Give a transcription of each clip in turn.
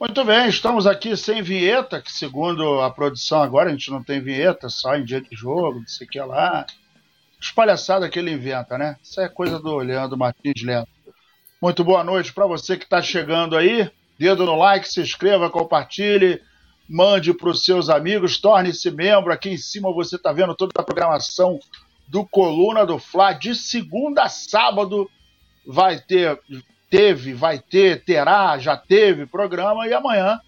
Muito bem, estamos aqui sem vinheta, que segundo a produção agora a gente não tem vinheta, só em dia de jogo, não sei o que lá. Espalhaçada que ele inventa, né? Isso é coisa do Leandro Martins Lento. Muito boa noite para você que está chegando aí. Dedo no like, se inscreva, compartilhe, mande para os seus amigos, torne-se membro. Aqui em cima você está vendo toda a programação do Coluna do Fla. De segunda a sábado vai ter teve, vai ter, terá, já teve programa e amanhã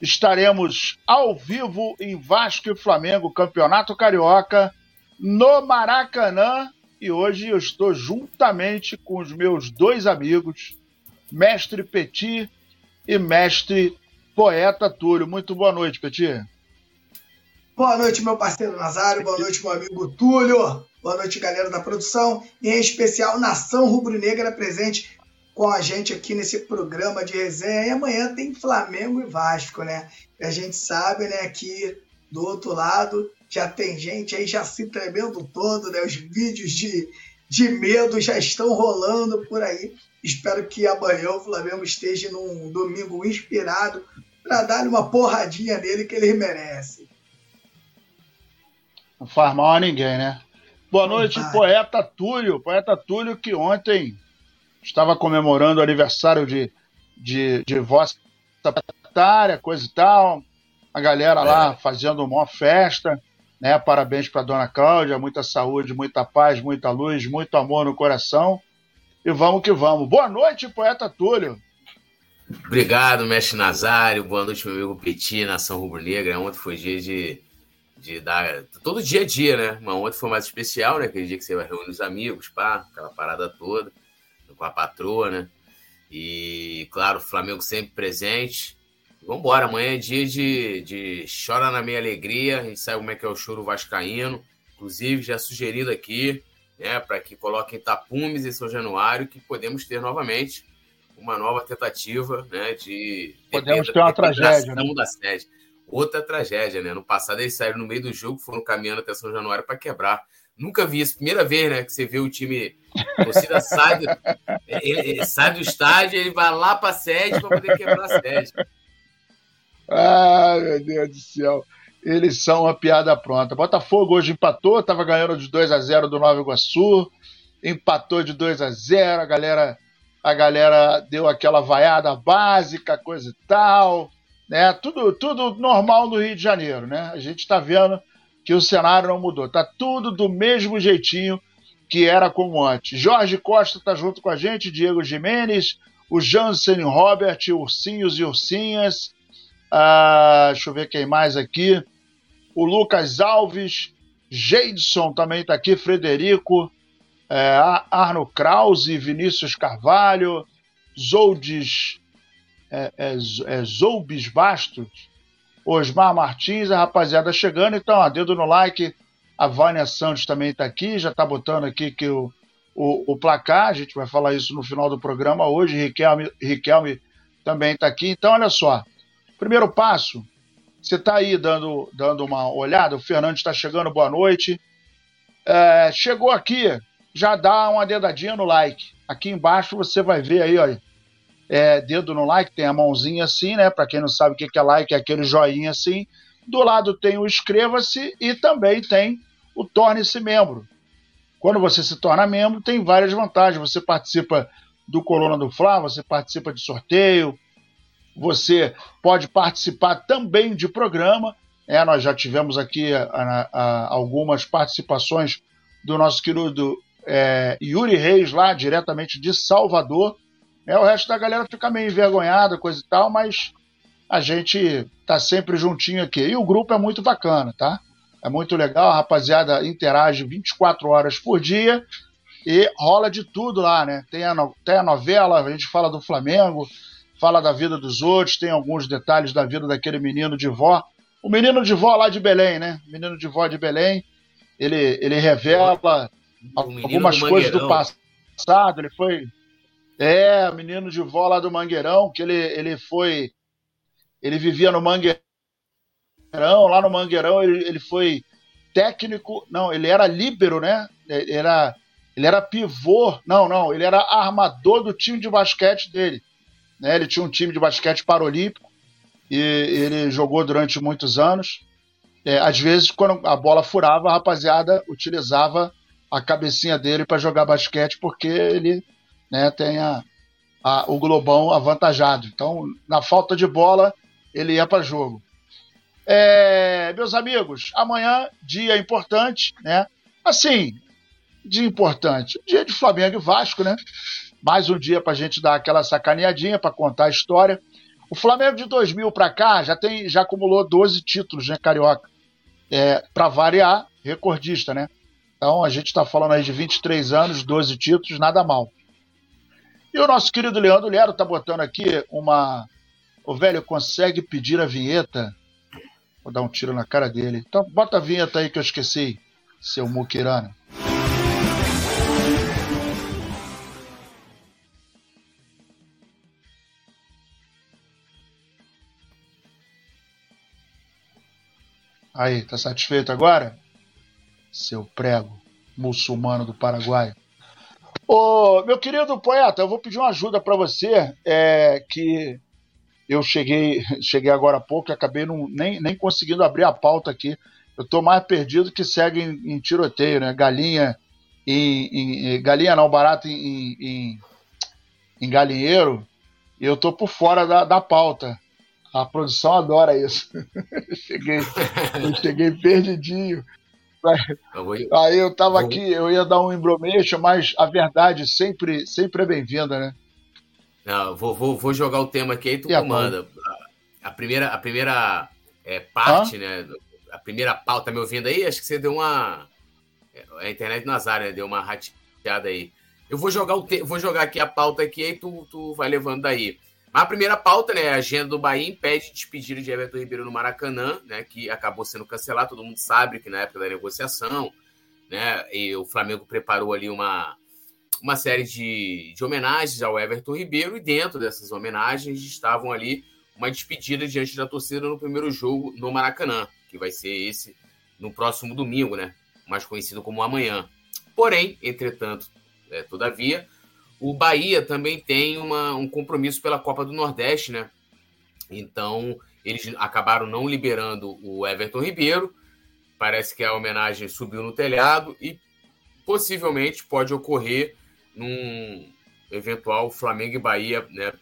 estaremos ao vivo em Vasco e Flamengo, Campeonato Carioca, no Maracanã. E hoje eu estou juntamente com os meus dois amigos, Mestre Petit e Mestre Poeta Túlio. Muito boa noite, Petit. Boa noite, meu parceiro Nazário. Boa noite, meu amigo Túlio. Boa noite, galera da produção. E em especial, Nação Rubro-Negra presente com a gente aqui nesse programa de resenha. E amanhã tem Flamengo e Vasco, né? E a gente sabe, né, que do outro lado já tem gente aí já se tremendo todo, né? Os vídeos de, de medo já estão rolando por aí. Espero que amanhã o Flamengo esteja num domingo inspirado para dar uma porradinha nele que ele merece. Não faz mal a ninguém, né? Boa noite, poeta Túlio. Poeta Túlio que ontem estava comemorando o aniversário de, de, de vossa secretária, coisa e tal. A galera lá é. fazendo uma festa. Né? Parabéns para dona Cláudia, muita saúde, muita paz, muita luz, muito amor no coração. E vamos que vamos. Boa noite, poeta Túlio. Obrigado, mestre Nazário. Boa noite, meu amigo Petit, Nação Rubro-Negra. Ontem foi dia de, de dar. Todo dia a dia, né? Mas ontem foi mais especial, né? Aquele dia que você vai reunir os amigos, pá, aquela parada toda com a patroa, né? E, claro, o Flamengo sempre presente. Vamos embora, amanhã é dia de, de chora na minha alegria. A gente sabe como é que é o choro vascaíno. Inclusive, já sugerido aqui, né, para que coloquem tapumes em São Januário, que podemos ter novamente uma nova tentativa, né, de... Podemos ter uma tragédia, né? da sede. Outra tragédia, né? No passado eles saíram no meio do jogo, foram caminhando até São Januário para quebrar. Nunca vi isso. Primeira vez, né? Que você vê o time. A torcida sai do, ele, sai do estádio, ele vai lá para a sede para poder quebrar a sede. Ai, meu Deus do céu. Eles são uma piada pronta. Botafogo hoje empatou, estava ganhando de 2 a 0 do Nova Iguaçu. Empatou de 2 a 0 a galera, a galera deu aquela vaiada básica, coisa e tal. Né? Tudo, tudo normal no Rio de Janeiro, né? A gente está vendo que o cenário não mudou. Tá tudo do mesmo jeitinho que era como antes. Jorge Costa tá junto com a gente, Diego Jimenez, o Jansen Robert, Ursinhos e Ursinhas. Ah, deixa eu ver quem mais aqui. O Lucas Alves, Jeidson também está aqui, Frederico, é, Arno Krause, Vinícius Carvalho, Zoldes, é, é, é Zoubes Bastos, Osmar Martins, a rapaziada chegando. Então, ó, dedo no like. A Vânia Santos também está aqui, já está botando aqui que o, o, o, placar. A gente vai falar isso no final do programa hoje. Riquelme, Riquelme também está aqui. Então, olha só. Primeiro passo, você está aí dando, dando uma olhada. O Fernando está chegando, boa noite. É, chegou aqui, já dá uma dedadinha no like. Aqui embaixo você vai ver aí, olha é, dedo no like, tem a mãozinha assim, né? Para quem não sabe o que é like, é aquele joinha assim. Do lado tem o inscreva-se e também tem o torne-se membro. Quando você se torna membro, tem várias vantagens. Você participa do Coluna do Fla, você participa de sorteio, você pode participar também de programa. É, nós já tivemos aqui a, a, algumas participações do nosso querido é, Yuri Reis, lá diretamente de Salvador. É, o resto da galera fica meio envergonhada, coisa e tal, mas a gente tá sempre juntinho aqui. E o grupo é muito bacana, tá? É muito legal, a rapaziada interage 24 horas por dia e rola de tudo lá, né? Tem a, no... tem a novela, a gente fala do Flamengo, fala da vida dos outros, tem alguns detalhes da vida daquele menino de vó. O menino de vó lá de Belém, né? O menino de vó de Belém, ele, ele revela algumas coisas do passado, ele foi é, menino de vó lá do Mangueirão, que ele, ele foi. Ele vivia no Mangueirão, lá no Mangueirão ele, ele foi técnico. Não, ele era líbero, né? Ele era, ele era pivô. Não, não, ele era armador do time de basquete dele. Né? Ele tinha um time de basquete paralímpico. e ele jogou durante muitos anos. É, às vezes, quando a bola furava, a rapaziada utilizava a cabecinha dele para jogar basquete, porque ele né, tem a, a, o globão avantajado. Então, na falta de bola, ele ia para jogo. É, meus amigos, amanhã, dia importante, né? Assim, dia importante. Dia de Flamengo e Vasco, né? Mais um dia para a gente dar aquela sacaneadinha, para contar a história. O Flamengo de 2000 para cá já tem, já acumulou 12 títulos, né, carioca? É, para variar, recordista, né? Então a gente está falando aí de 23 anos, 12 títulos, nada mal. E o nosso querido Leandro Lero tá botando aqui uma. O velho consegue pedir a vinheta? Vou dar um tiro na cara dele. Então bota a vinheta aí que eu esqueci, seu muquirana. Aí, tá satisfeito agora? Seu prego muçulmano do Paraguai. Ô, meu querido poeta, eu vou pedir uma ajuda para você, é, que eu cheguei, cheguei agora há pouco e acabei não, nem, nem conseguindo abrir a pauta aqui. Eu estou mais perdido que segue em, em tiroteio, né? Galinha em, em, galinha não, barato em, em, em galinheiro. E eu tô por fora da, da pauta. A produção adora isso. cheguei, eu cheguei perdidinho. Aí eu tava aqui, eu ia dar um embromation, mas a verdade sempre, sempre é bem-vinda, né? Não, vou, vou, vou jogar o tema aqui e tu e comanda. A, a, primeira, a primeira é, parte, Hã? né? A primeira pauta, tá me ouvindo aí? Acho que você deu uma. É, a internet Nazário, né? Deu uma rateada aí. Eu vou jogar, o te... vou jogar aqui a pauta aqui e tu, tu vai levando daí. A primeira pauta, né? A agenda do Bahia impede despedida de Everton Ribeiro no Maracanã, né? Que acabou sendo cancelado. Todo mundo sabe que na época da negociação, né? E o Flamengo preparou ali uma, uma série de, de homenagens ao Everton Ribeiro, e dentro dessas homenagens estavam ali uma despedida diante da torcida no primeiro jogo no Maracanã, que vai ser esse no próximo domingo, né? Mais conhecido como amanhã. Porém, entretanto, é, todavia, o Bahia também tem uma, um compromisso pela Copa do Nordeste, né? Então, eles acabaram não liberando o Everton Ribeiro. Parece que a homenagem subiu no telhado e possivelmente pode ocorrer num eventual Flamengo e Bahia né,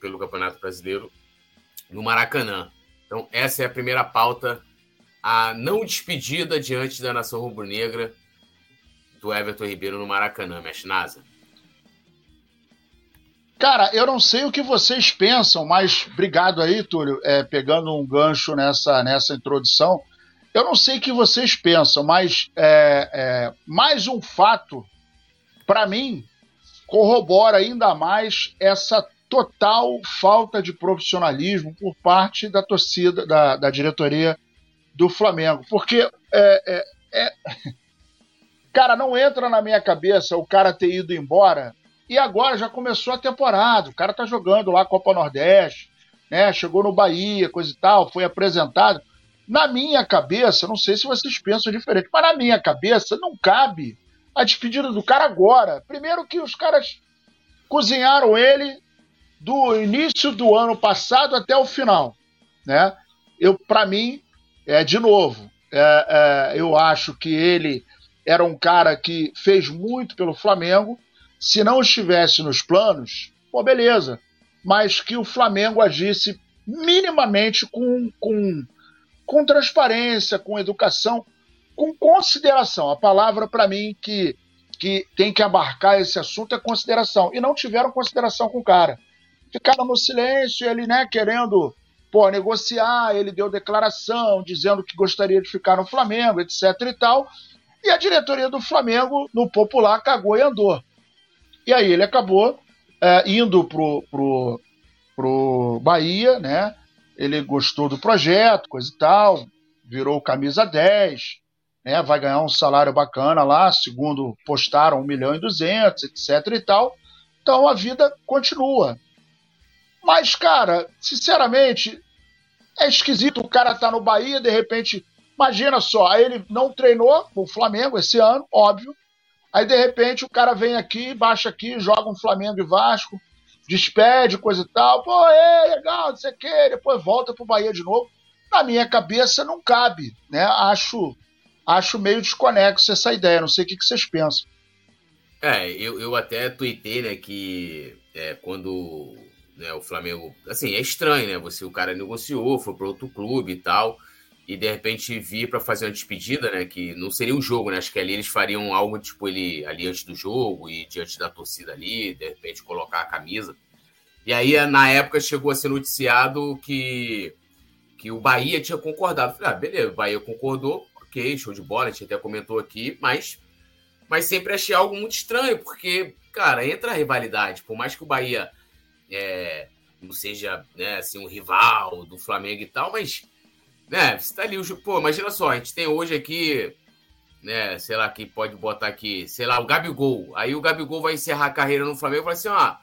pelo Campeonato Brasileiro no Maracanã. Então, essa é a primeira pauta, a não despedida diante da nação rubro-negra do Everton Ribeiro no Maracanã, mexe NASA. Cara, eu não sei o que vocês pensam, mas obrigado aí, Túlio, é, pegando um gancho nessa, nessa introdução. Eu não sei o que vocês pensam, mas é, é, mais um fato, para mim, corrobora ainda mais essa total falta de profissionalismo por parte da torcida, da, da diretoria do Flamengo. Porque, é, é, é cara, não entra na minha cabeça o cara ter ido embora e agora já começou a temporada. O cara tá jogando lá Copa Nordeste, né? Chegou no Bahia, coisa e tal, foi apresentado. Na minha cabeça, não sei se vocês pensam diferente, mas na minha cabeça não cabe a despedida do cara agora. Primeiro que os caras cozinharam ele do início do ano passado até o final, né? Eu, para mim, é de novo, é, é, eu acho que ele era um cara que fez muito pelo Flamengo se não estivesse nos planos, pô, beleza. Mas que o Flamengo agisse minimamente com, com, com transparência, com educação, com consideração. A palavra para mim que, que tem que abarcar esse assunto é consideração. E não tiveram consideração com o cara. Ficaram no silêncio, ele né, querendo pô, negociar, ele deu declaração dizendo que gostaria de ficar no Flamengo, etc e tal. E a diretoria do Flamengo, no popular, cagou e andou. E aí ele acabou é, indo pro, pro, pro Bahia, né? Ele gostou do projeto, coisa e tal, virou camisa 10, né? Vai ganhar um salário bacana lá, segundo postaram 1 milhão e 200, etc e tal. Então a vida continua. Mas, cara, sinceramente, é esquisito o cara tá no Bahia, de repente, imagina só, aí ele não treinou o Flamengo esse ano, óbvio, Aí, de repente, o cara vem aqui, baixa aqui, joga um Flamengo e Vasco, despede, coisa e tal, pô, é legal, não sei o quê, depois volta pro Bahia de novo. Na minha cabeça não cabe, né? Acho, acho meio desconexo essa ideia, não sei o que, vocês pensam. É, eu, eu até tuitei, né, que é, quando né, o Flamengo. Assim, é estranho, né? Você, o cara negociou, foi para outro clube e tal, e de repente vir para fazer uma despedida, né? Que não seria um jogo, né? Acho que ali eles fariam algo tipo ele ali antes do jogo e diante da torcida ali, de repente colocar a camisa. E aí, na época, chegou a ser noticiado que, que o Bahia tinha concordado. Falei, ah, beleza, o Bahia concordou, ok, show de bola, a gente até comentou aqui, mas mas sempre achei algo muito estranho, porque, cara, entra a rivalidade. Por mais que o Bahia é, não seja né, assim, um rival do Flamengo e tal, mas né, você tá ali, pô, imagina só, a gente tem hoje aqui, né, sei lá, que pode botar aqui, sei lá, o Gabigol. Aí o Gabigol vai encerrar a carreira no Flamengo e vai assim, ó.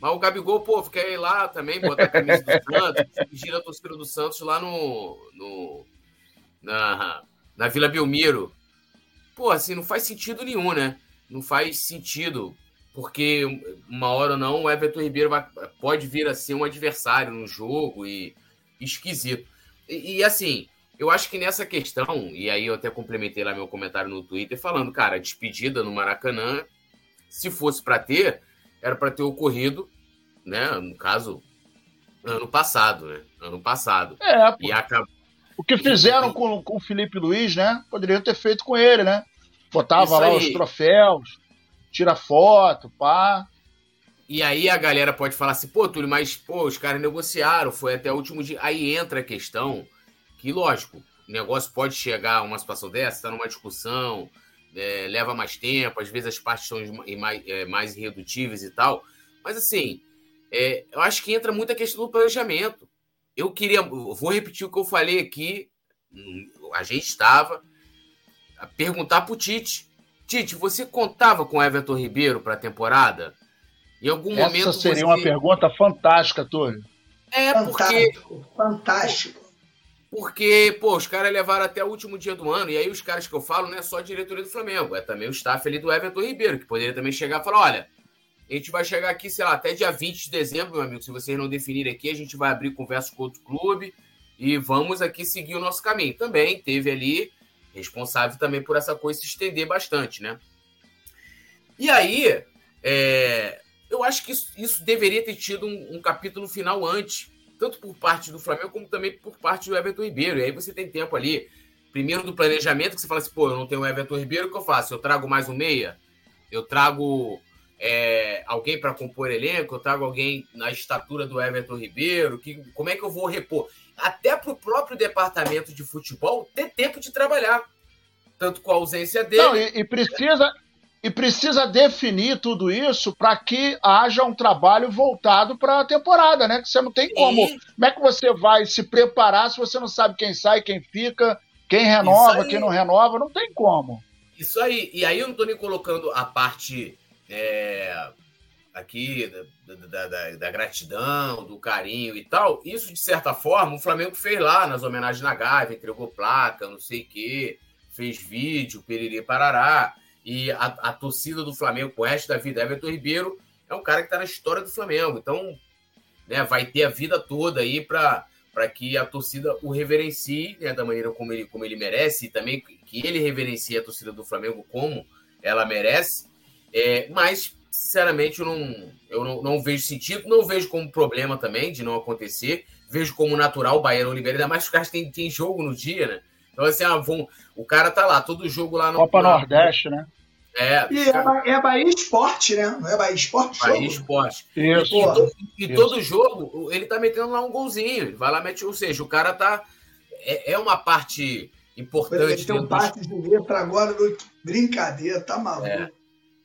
Mas o Gabigol, pô, quer ir lá também, botar a camisa do Santos, gira a torcida do Santos lá no. no na, na Vila Belmiro pô, assim, não faz sentido nenhum, né? Não faz sentido, porque uma hora ou não o Everton Ribeiro vai, pode vir a ser um adversário no jogo e esquisito. E, e, assim, eu acho que nessa questão, e aí eu até complementei lá meu comentário no Twitter falando, cara, despedida no Maracanã, se fosse para ter, era para ter ocorrido, né? No caso, ano passado, né? Ano passado. É, pô. E acabou o que fizeram com, com o Felipe Luiz, né? Poderiam ter feito com ele, né? Botava lá os troféus, tira foto, pá. E aí a galera pode falar assim, pô, Túlio, mas pô, os caras negociaram, foi até o último dia. Aí entra a questão que, lógico, o negócio pode chegar a uma situação dessa, tá numa discussão, é, leva mais tempo, às vezes as partes são mais, é, mais irredutíveis e tal. Mas assim, é, eu acho que entra muita questão do planejamento eu queria. Vou repetir o que eu falei aqui. A gente estava a perguntar para o Tite. Tite, você contava com Everton Ribeiro para a temporada? Em algum Essa momento. Essa seria você... uma pergunta fantástica, Túlio. É, fantástico, porque. Fantástico. Porque, pô, os caras levaram até o último dia do ano, e aí os caras que eu falo não é só a diretoria do Flamengo, é também o staff ali do Everton Ribeiro, que poderia também chegar e falar: olha, a gente vai chegar aqui, sei lá, até dia 20 de dezembro, meu amigo. Se vocês não definirem aqui, a gente vai abrir conversa com outro clube e vamos aqui seguir o nosso caminho. Também teve ali responsável também por essa coisa se estender bastante, né? E aí, é, eu acho que isso, isso deveria ter tido um, um, capítulo final antes, tanto por parte do Flamengo como também por parte do Everton Ribeiro. E aí você tem tempo ali, primeiro do planejamento, que você fala assim, pô, eu não tenho o Everton Ribeiro, o que eu faço? Eu trago mais um meia? Eu trago é, alguém para compor elenco, eu trago alguém na estatura do Everton Ribeiro, que, como é que eu vou repor? Até para o próprio departamento de futebol ter tempo de trabalhar, tanto com a ausência dele. Não, e, e precisa, e precisa definir tudo isso para que haja um trabalho voltado para a temporada, né? Que você não tem como. Sim. Como é que você vai se preparar se você não sabe quem sai, quem fica, quem renova, quem não renova? Não tem como. Isso aí. E aí eu não estou nem colocando a parte é, aqui da, da, da, gratidão, do carinho e tal, isso de certa forma o Flamengo fez lá nas homenagens na Gávea, entregou placa, não sei o quê, fez vídeo, periri parará, e a, a torcida do Flamengo, o resto da vida, Everton Ribeiro é um cara que está na história do Flamengo, então né, vai ter a vida toda aí para para que a torcida o reverencie né, da maneira como ele, como ele merece e também que ele reverencie a torcida do Flamengo como ela merece. É, mas, sinceramente, eu, não, eu não, não, vejo sentido, não vejo como problema também de não acontecer. Vejo como natural o Bahia Oliveira, ainda mais que os caras têm jogo no dia, né? Então, assim, ah, vão, o cara tá lá, todo jogo lá no. Copa na, Nordeste, né? É, e cara... é, Bahia Esporte, né? Não é Bahia Esporte? Bahia Esporte. Isso. E, todo, e Isso. todo jogo, ele tá metendo lá um golzinho. Ele vai lá, mete. Ou seja, o cara tá. É, é uma parte importante. Ele tem um passe de letra agora, brincadeira, tá maluco. É.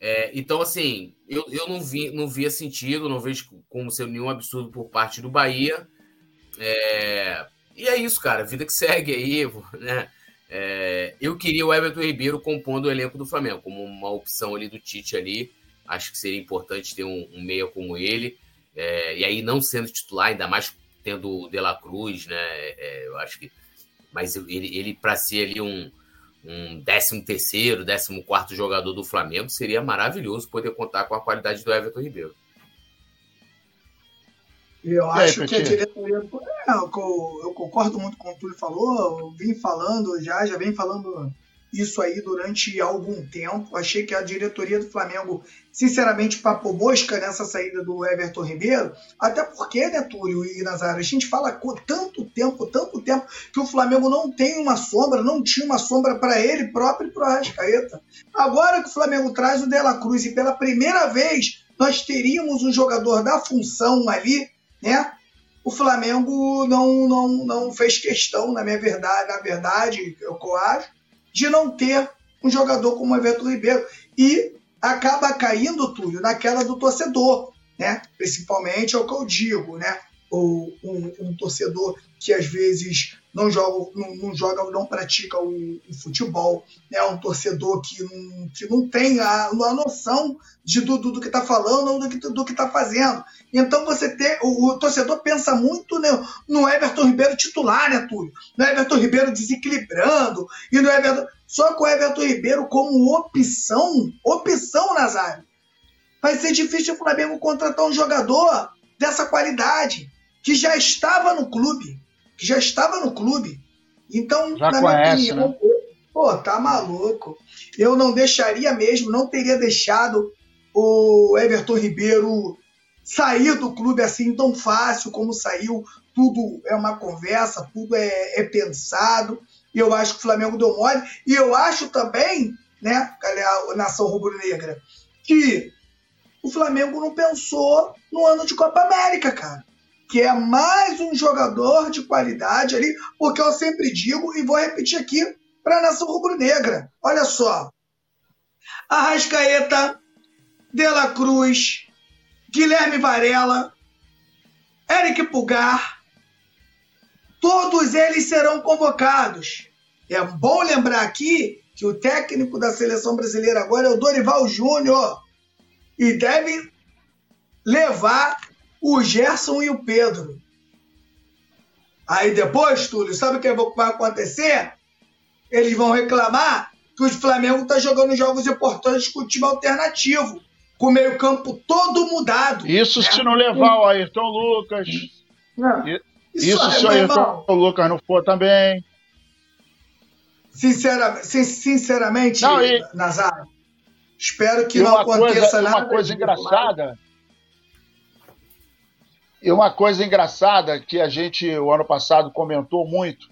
É, então, assim, eu, eu não, vi, não via sentido, não vejo como ser nenhum absurdo por parte do Bahia. É, e é isso, cara, vida que segue aí, né? É, eu queria o Everton Ribeiro compondo o elenco do Flamengo, como uma opção ali do Tite ali. Acho que seria importante ter um, um meia como ele. É, e aí, não sendo titular, ainda mais tendo o De La Cruz, né? É, eu acho que. Mas ele, ele para ser ali um, um 13 terceiro, 14 quarto jogador do Flamengo, seria maravilhoso poder contar com a qualidade do Everton Ribeiro. Eu acho que a diretoria. É, eu, eu, concordo muito com o que o Túlio falou, eu vim falando já, já vem falando isso aí durante algum tempo. Achei que a diretoria do Flamengo, sinceramente, papou mosca nessa saída do Everton Ribeiro. Até porque, né, Túlio e Nazário, a gente fala com tanto tempo, tanto tempo, que o Flamengo não tem uma sombra, não tinha uma sombra para ele próprio e para o Arrascaeta. Agora que o Flamengo traz o De La Cruz e pela primeira vez nós teríamos um jogador da função ali, né? O Flamengo não, não, não fez questão, na minha verdade, na verdade, eu acho, de não ter um jogador como o Everton Ribeiro. E acaba caindo, Túlio, naquela do torcedor, né? Principalmente é o que eu digo, né? Ou um, um torcedor que às vezes não joga, não, não joga, não pratica o, o, futebol, né? Um torcedor que não, que não tem a, a noção de, do, do, que está falando ou do que, do está fazendo. Então você tem. O, o, torcedor pensa muito né, no Everton Ribeiro titular, né, Túlio? No Everton Ribeiro desequilibrando, e no Everton. Só com o Everton Ribeiro como opção, opção, Nazário. Vai ser difícil o Flamengo contratar um jogador dessa qualidade, que já estava no clube que já estava no clube. Então, já na conhece, minha opinião, né? pô, tá maluco. Eu não deixaria mesmo, não teria deixado o Everton Ribeiro sair do clube assim tão fácil como saiu. Tudo é uma conversa, tudo é, é pensado. E eu acho que o Flamengo deu mole. E eu acho também, né, a nação rubro-negra, que o Flamengo não pensou no ano de Copa América, cara que é mais um jogador de qualidade ali, porque eu sempre digo e vou repetir aqui para a nação rubro-negra. Olha só. Arrascaeta, De La Cruz, Guilherme Varela, Eric Pugar, todos eles serão convocados. É bom lembrar aqui que o técnico da seleção brasileira agora é o Dorival Júnior e deve levar o Gerson e o Pedro. Aí depois, Túlio, sabe o que vai acontecer? Eles vão reclamar que o Flamengo está jogando jogos importantes com o time alternativo, com o meio-campo todo mudado. Isso né? se não levar o Ayrton Lucas. Não, isso, isso é, se o Ayrton irmão, Lucas não for também. Sinceramente, sinceramente não, e, Nazário, espero que não aconteça coisa, nada. Uma coisa engraçada. E uma coisa engraçada que a gente, o ano passado, comentou muito,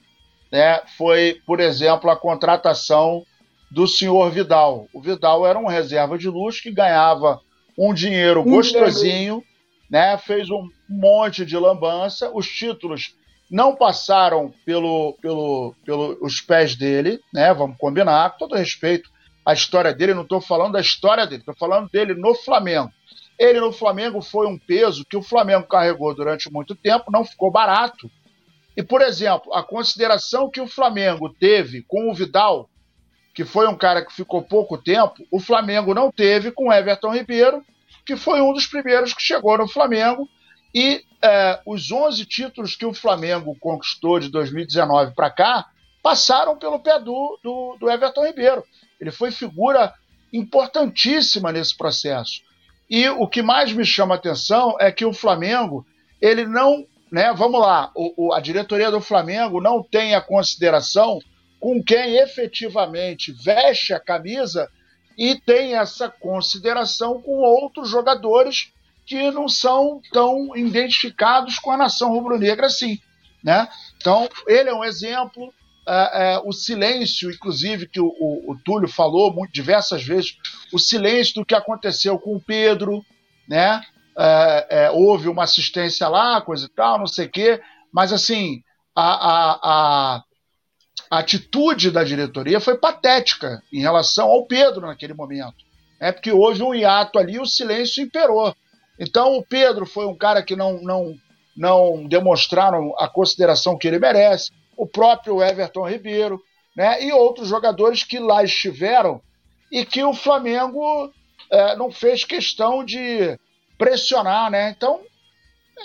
né, foi, por exemplo, a contratação do senhor Vidal. O Vidal era um reserva de luxo que ganhava um dinheiro gostosinho, né, fez um monte de lambança, os títulos não passaram pelo, pelo, pelos pés dele, né, vamos combinar, com todo respeito à história dele, não estou falando da história dele, estou falando dele no Flamengo. Ele no Flamengo foi um peso que o Flamengo carregou durante muito tempo, não ficou barato. E, por exemplo, a consideração que o Flamengo teve com o Vidal, que foi um cara que ficou pouco tempo, o Flamengo não teve com Everton Ribeiro, que foi um dos primeiros que chegou no Flamengo. E é, os 11 títulos que o Flamengo conquistou de 2019 para cá passaram pelo pé do, do, do Everton Ribeiro. Ele foi figura importantíssima nesse processo. E o que mais me chama a atenção é que o Flamengo, ele não, né, vamos lá, o, o, a diretoria do Flamengo não tem a consideração com quem efetivamente veste a camisa e tem essa consideração com outros jogadores que não são tão identificados com a nação rubro-negra assim, né? Então, ele é um exemplo, é, é, o silêncio, inclusive, que o, o, o, Túlio falou muito, diversas vezes, o silêncio do que aconteceu com o Pedro, né? É, houve uma assistência lá, coisa e tal, não sei o quê, mas assim, a, a, a, a, atitude da diretoria foi patética em relação ao Pedro naquele momento. É porque houve um hiato ali e o silêncio imperou. Então o Pedro foi um cara que não, não, não demonstraram a consideração que ele merece o próprio Everton Ribeiro, né? E outros jogadores que lá estiveram e que o Flamengo é, não fez questão de pressionar, né? Então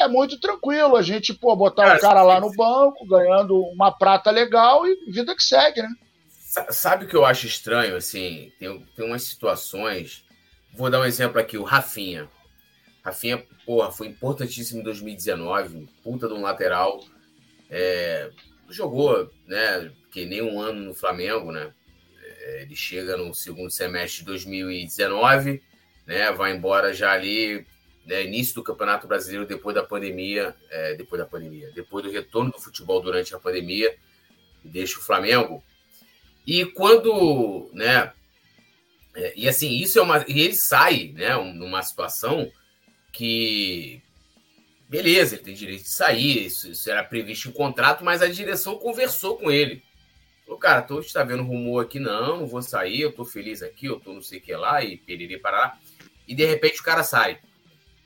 é muito tranquilo a gente pô, botar o cara lá no banco, ganhando uma prata legal e vida que segue, né? Sabe o que eu acho estranho, assim? Tem, tem umas situações. Vou dar um exemplo aqui, o Rafinha. Rafinha, porra, foi importantíssimo em 2019, puta de um lateral. É, jogou, né, que nem um ano no Flamengo, né? É, ele chega no segundo semestre de 2019, né? Vai embora já ali, né, início do Campeonato Brasileiro depois da pandemia, é, depois da pandemia, depois do retorno do futebol durante a pandemia, deixa o Flamengo. E quando, né? É, e assim, isso é uma. E ele sai, né? Numa situação que. Beleza, ele tem direito de sair, isso, isso era previsto em contrato, mas a direção conversou com ele. Falou, cara, tu está vendo rumor aqui, não, não vou sair, eu tô feliz aqui, eu tô não sei o que lá, e periri para E de repente o cara sai.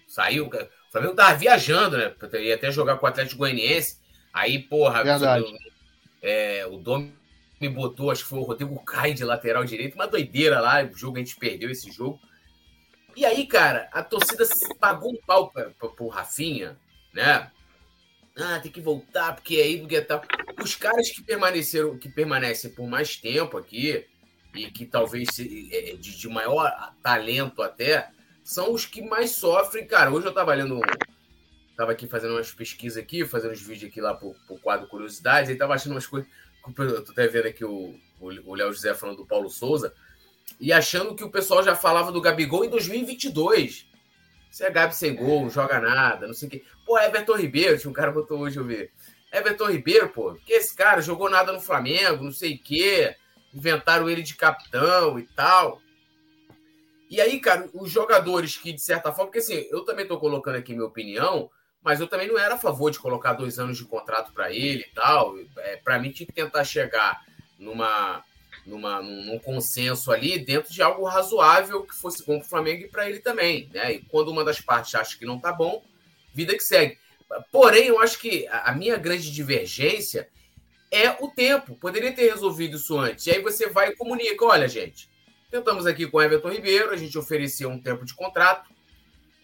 Saiu, o Flamengo tava viajando, né? Ia até jogar com o Atlético Goianiense. Aí, porra, Verdade. é, o Domi me botou, acho que foi o Rodrigo Caio de lateral direito, uma doideira lá, o jogo a gente perdeu esse jogo. E aí, cara, a torcida pagou um pau pra, pra, pro Rafinha, né? Ah, tem que voltar, porque aí do tal. Os caras que permaneceram, que permanecem por mais tempo aqui, e que talvez é, de, de maior talento até, são os que mais sofrem, cara. Hoje eu tava lendo. Tava aqui fazendo umas pesquisas aqui, fazendo uns vídeos aqui lá pro, pro quadro Curiosidades, aí tava achando umas coisas. Eu tô até vendo aqui o Léo José falando do Paulo Souza, e achando que o pessoal já falava do Gabigol em 2022. Você é Gabi sem gol, não joga nada, não sei o quê. Pô, Everton Ribeiro, tinha um cara botou hoje eu ver. Everton Ribeiro, pô, que esse cara jogou nada no Flamengo, não sei o quê. Inventaram ele de capitão e tal. E aí, cara, os jogadores que, de certa forma, porque assim, eu também tô colocando aqui minha opinião, mas eu também não era a favor de colocar dois anos de contrato para ele e tal. É, para mim, tinha que tentar chegar numa, numa, num, num, consenso ali dentro de algo razoável que fosse bom para o Flamengo e para ele também. Né? E quando uma das partes acha que não tá bom, vida que segue. Porém, eu acho que a minha grande divergência é o tempo. Poderia ter resolvido isso antes. E aí você vai e comunica: olha, gente, tentamos aqui com o Everton Ribeiro, a gente ofereceu um tempo de contrato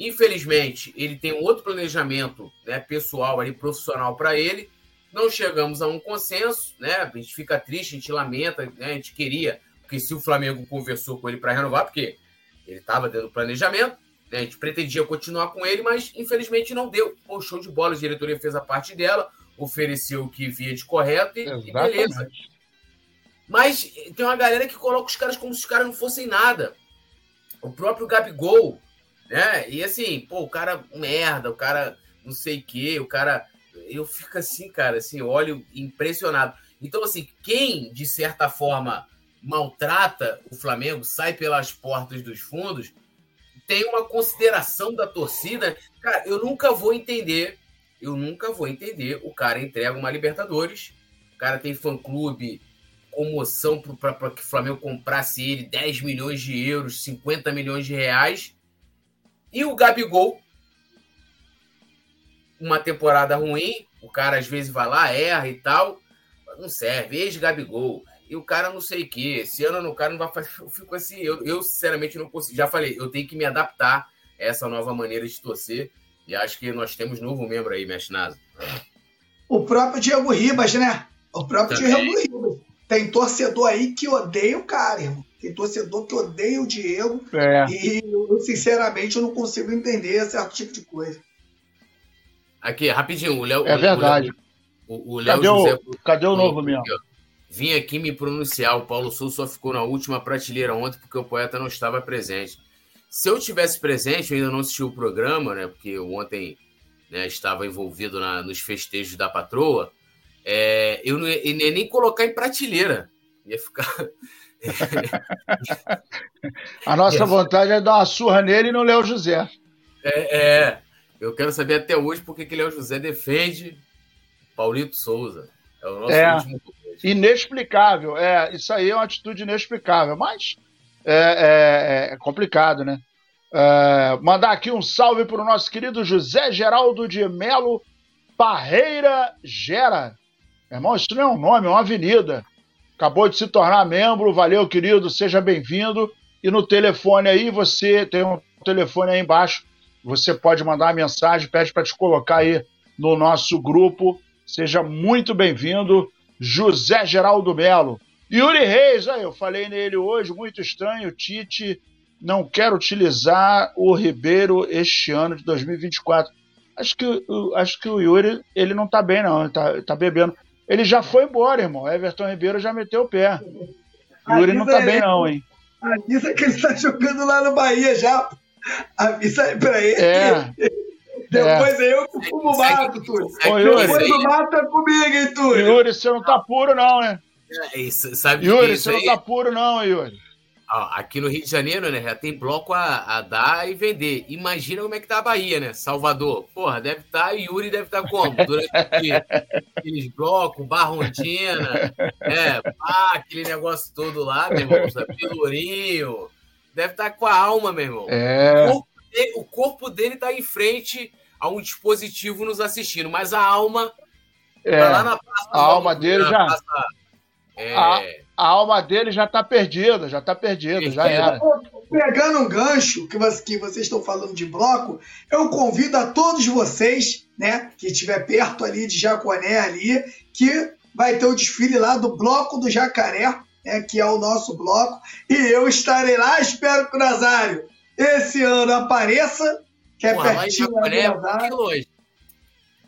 Infelizmente, ele tem outro planejamento né, pessoal ali, profissional para ele. Não chegamos a um consenso, né? A gente fica triste, a gente lamenta, né? A gente queria, porque se o Flamengo conversou com ele para renovar, porque ele estava dentro do planejamento, né? a gente pretendia continuar com ele, mas infelizmente não deu. Pô, show de bola, a diretoria fez a parte dela, ofereceu o que via de correto e, e beleza. Mas tem uma galera que coloca os caras como se os caras não fossem nada. O próprio Gabigol, né? E assim, pô, o cara merda, o cara não sei o quê, o cara. Eu fico assim, cara, assim, olho impressionado. Então, assim, quem, de certa forma, maltrata o Flamengo, sai pelas portas dos fundos, tem uma consideração da torcida. Cara, eu nunca vou entender, eu nunca vou entender. O cara entrega uma Libertadores, o cara tem fã-clube, comoção para que o Flamengo comprasse ele 10 milhões de euros, 50 milhões de reais. E o Gabigol, uma temporada ruim, o cara às vezes vai lá, erra e tal, não serve, ex-Gabigol. E o cara não sei o que, esse ano o cara não vai fazer. Eu fico assim, eu, eu sinceramente não consigo. Já falei, eu tenho que me adaptar a essa nova maneira de torcer. E acho que nós temos novo membro aí, Mestre Nasa. O próprio Diego Ribas, né? O próprio Também. Diego Ribas. Tem torcedor aí que odeia o cara, irmão. Tem torcedor que odeia o Diego. É. E eu, sinceramente, eu não consigo entender certo tipo de coisa. Aqui, rapidinho, o Léo. É verdade. O, o Léo cadê, José, o, cadê o novo mesmo? Vim aqui me pronunciar. O Paulo Sul só ficou na última prateleira ontem porque o poeta não estava presente. Se eu tivesse presente, eu ainda não assisti o programa, né? Porque ontem né, estava envolvido na, nos festejos da patroa. É, eu não ia, ia nem colocar em prateleira. Ia ficar. A nossa vontade é dar uma surra nele e no Léo José. É, é, eu quero saber até hoje porque que Léo José defende Paulito Souza. É o nosso é, último Inexplicável. É, isso aí é uma atitude inexplicável, mas é, é, é complicado, né? É, mandar aqui um salve para o nosso querido José Geraldo de Melo Parreira Gera. Irmão, isso não é um nome, é uma avenida acabou de se tornar membro, valeu, querido, seja bem-vindo. E no telefone aí, você tem um telefone aí embaixo, você pode mandar uma mensagem, pede para te colocar aí no nosso grupo. Seja muito bem-vindo, José Geraldo Melo. Yuri Reis, aí, eu falei nele hoje, muito estranho, Tite não quer utilizar o Ribeiro este ano de 2024. Acho que, acho que o Yuri ele não tá bem, não. Ele tá, tá bebendo. Ele já foi embora, irmão. Everton Ribeiro já meteu o pé. O Yuri não tá bem, não, hein? Avisa que ele tá jogando lá no Bahia já. Avisa aí pra ele. É. Depois é. eu que fumo mato, Túlio. Depois do mato é comigo, hein, Túlio? Yuri, você não tá puro, não, né? É, isso, sabe Yuri, você não tá puro, não, Yuri. Aqui no Rio de Janeiro, né, já tem bloco a, a, dar e vender. Imagina como é que tá a Bahia, né? Salvador. Porra, deve estar, tá, Yuri deve estar tá como? Durante aqueles blocos, Barrontina, é, pá, aquele negócio todo lá, meu irmão, Pelourinho. Deve estar tá com a alma, meu irmão. É. O corpo, dele, o corpo dele tá em frente a um dispositivo nos assistindo, mas a alma é. tá lá na praça. A alma dele já. Praça, é... a, a, alma dele já tá perdida, já tá perdida, já era. Pegando um gancho que, você, que vocês estão falando de bloco, eu convido a todos vocês, né, que estiver perto ali de Jaconé ali, que vai ter o desfile lá do Bloco do Jacaré, né, que é o nosso bloco, e eu estarei lá, espero que o Nazário esse ano apareça, que é Pô, pertinho Jacaré, é, longe.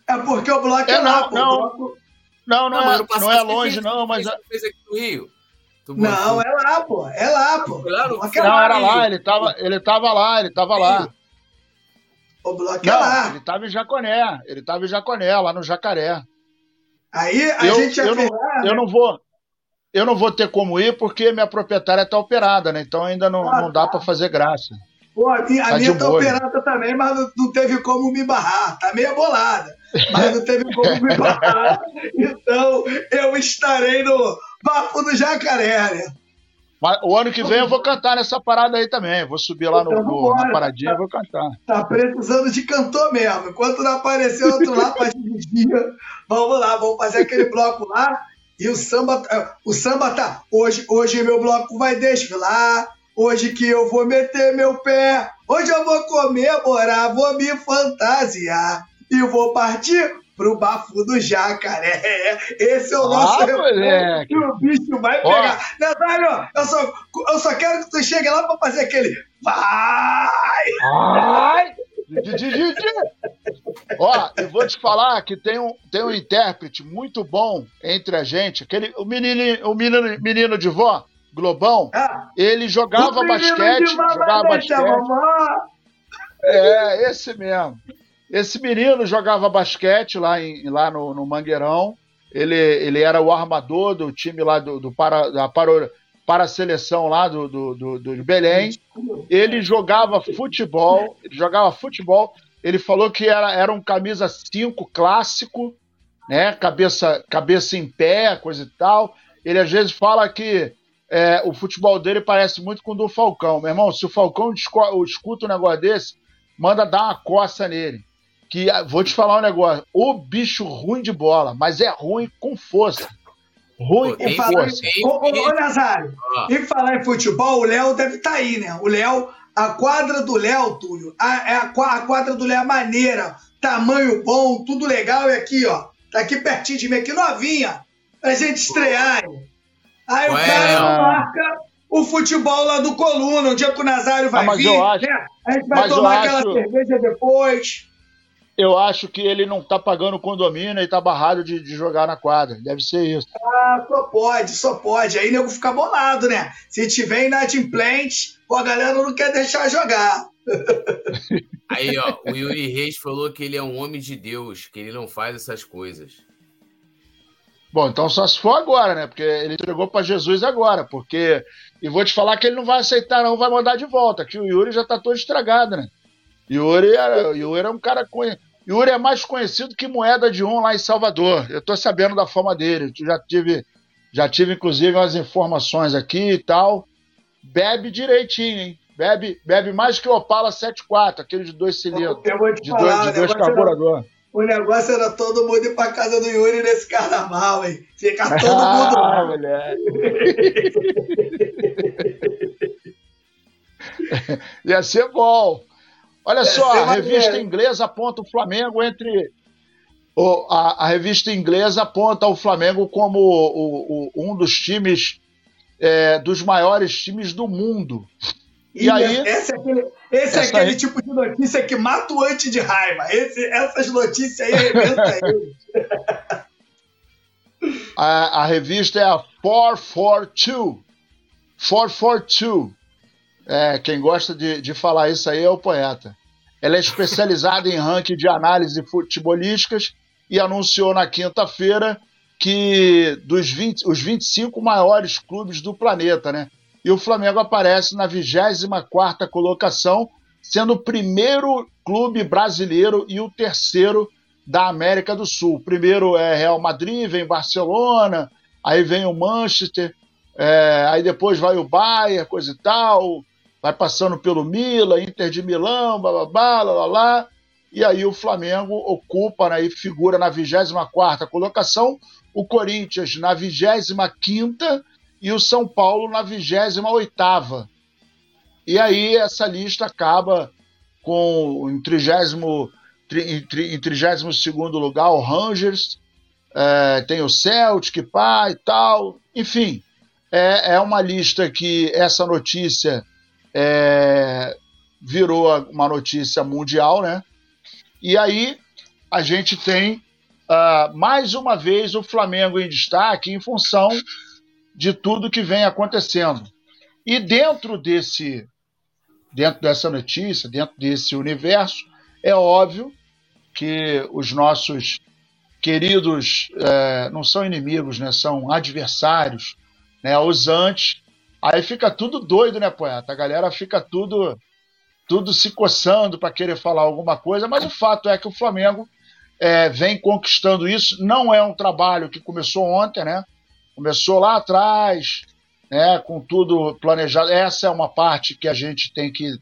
é porque o bloco é, é lá, pô, não. Bloco... Não, não, não, é, não é longe, fez, não, mas. Fez aqui no Rio. Não, é lá, pô. É lá, pô. Lá no... Não, era lá, ele tava, ele tava lá, ele tava lá. O bloco é não, é lá. Ele tava em Jaconé, ele tava em Jaconé, lá no Jacaré. Aí a eu, gente ia eu, não, lá, eu né? não vou. Eu não vou ter como ir porque minha proprietária está operada, né? Então ainda não, ah, não dá tá. para fazer graça. Pô, a minha, tá, minha tá operada também, mas não, teve como me barrar. Tá meio bolada, mas não teve como me barrar. Então eu estarei no Bafo do Jacaré, né? Mas o ano que vem eu vou cantar nessa parada aí também. Vou subir lá no, então, no na paradinha e vou cantar. Tá precisando de cantor mesmo. Enquanto não aparecer outro lá pra dia, vamos lá, vamos fazer aquele bloco lá. E o samba, é, o samba tá. Hoje, hoje meu bloco vai desfilar. Hoje que eu vou meter meu pé. Hoje eu vou comemorar, vou me fantasiar. E vou partir pro bafo do jacaré. Esse é o nosso ah, que o bicho vai pegar. Natália, eu só, eu só quero que tu chegue lá pra fazer aquele vai! Vai! Ó, eu vou te falar que tem um, tem um intérprete muito bom entre a gente, aquele, o menino, o menino, menino de vó, Globão, ah, ele jogava basquete, jogava basquete. É, esse mesmo. Esse menino jogava basquete lá, em, lá no, no Mangueirão. Ele, ele era o armador do time lá do, do para, da para, para a seleção lá do, do, do, do Belém. Ele jogava futebol, ele jogava futebol. Ele falou que era, era um camisa 5 clássico, né? Cabeça, cabeça em pé, coisa e tal. Ele às vezes fala que é, o futebol dele parece muito com o do Falcão. Meu irmão, se o Falcão escuta um negócio desse, manda dar uma coça nele que ah, vou te falar um negócio, o bicho ruim de bola, mas é ruim com força. Ruim com força. Ô, ô, Nazário, ah. e falar em futebol, o Léo deve estar tá aí, né? O Léo, a quadra do Léo, Túlio, a, a, a quadra do Léo é maneira, tamanho bom, tudo legal, e aqui, ó, tá aqui pertinho de mim, aqui novinha, pra gente estrear. Aí Ué, o cara marca o futebol lá do Coluna, um dia que o Nazário vai ah, vir, acho, né? A gente vai tomar aquela acho... cerveja depois eu acho que ele não tá pagando condomínio e tá barrado de, de, jogar na quadra. Deve ser isso. Ah, só pode, só pode. Aí nego fica bolado, né? Se tiver inadimplente, pô, a galera não quer deixar jogar. Aí, ó, o Yuri Reis falou que ele é um homem de Deus, que ele não faz essas coisas. Bom, então só se for agora, né? Porque ele entregou para Jesus agora, porque. E vou te falar que ele não vai aceitar, não, vai mandar de volta, que o Yuri já tá todo estragado, né? Yuri era, Yuri era um cara. Yuri é mais conhecido que Moeda de Um lá em Salvador. Eu tô sabendo da fama dele. Já tive, já tive inclusive umas informações aqui e tal. Bebe direitinho, hein? Bebe, bebe mais que o Opala 74, aquele de dois cilindros. Eu vou te de falar, dois, de dois carburadores. O negócio era todo mundo ir pra casa do Yuri nesse carnaval, hein? Ficar todo mundo. Ah, mulher. Ia ser bom. Olha é, só, a revista inglesa aponta o Flamengo entre. O, a, a, revista inglesa aponta o Flamengo como o, o, um dos times, é, dos maiores times do mundo. E, e aí, esse é aquele, esse é aquele aí... tipo de notícia que mata o anti de raiva. Esse, essas notícias aí arrebentam eles. A, a, revista é a 442. 442. É, quem gosta de, de falar isso aí é o poeta. Ela é especializada em ranking de análise futebolísticas e anunciou na quinta-feira que dos 20, os 25 maiores clubes do planeta, né? E o Flamengo aparece na 24 colocação, sendo o primeiro clube brasileiro e o terceiro da América do Sul. Primeiro é Real Madrid, vem Barcelona, aí vem o Manchester, é, aí depois vai o Bayern, coisa e tal, vai passando pelo Milan, Inter de Milão, blá, blá e aí o Flamengo ocupa né, e figura na 24 colocação, o Corinthians na 25 e o São Paulo na 28 E aí essa lista acaba com em 30 em 32 lugar o Rangers, é, tem o Celtic, pá e tal, enfim, é, é uma lista que essa notícia é, virou uma notícia mundial, né? E aí a gente tem uh, mais uma vez o Flamengo em destaque em função de tudo que vem acontecendo. E dentro desse, dentro dessa notícia, dentro desse universo, é óbvio que os nossos queridos é, não são inimigos, né? São adversários, né? Os antes. Aí fica tudo doido, né, poeta? A galera fica tudo tudo se coçando para querer falar alguma coisa, mas o fato é que o Flamengo é, vem conquistando isso. Não é um trabalho que começou ontem, né? Começou lá atrás, né? Com tudo planejado. Essa é uma parte que a gente tem que.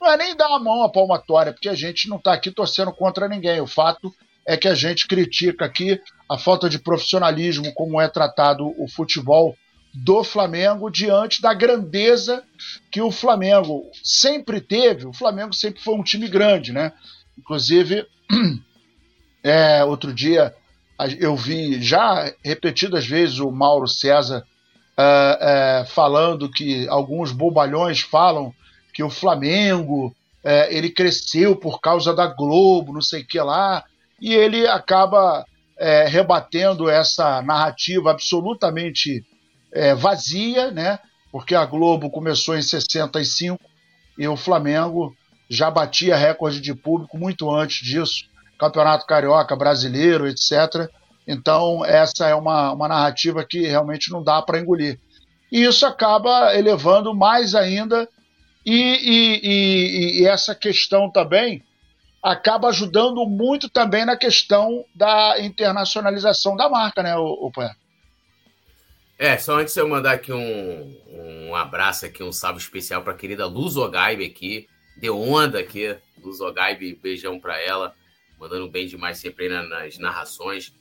Não é nem dar a mão à palmatória, porque a gente não está aqui torcendo contra ninguém. O fato é que a gente critica aqui a falta de profissionalismo, como é tratado o futebol do Flamengo diante da grandeza que o Flamengo sempre teve. O Flamengo sempre foi um time grande, né? Inclusive, é, outro dia eu vi já repetidas vezes o Mauro César é, é, falando que alguns bobalhões falam que o Flamengo é, ele cresceu por causa da Globo, não sei o que lá, e ele acaba é, rebatendo essa narrativa absolutamente é, vazia, né? Porque a Globo começou em 65 e o Flamengo já batia recorde de público muito antes disso, Campeonato Carioca, Brasileiro, etc. Então, essa é uma, uma narrativa que realmente não dá para engolir. E isso acaba elevando mais ainda, e, e, e, e, essa questão também acaba ajudando muito também na questão da internacionalização da marca, né, o, o é, só antes eu mandar aqui um, um abraço aqui, um salve especial para a querida Luz Ogaibe aqui. Deu onda aqui, Luz Ogaibe, beijão para ela. Mandando bem demais sempre nas narrações.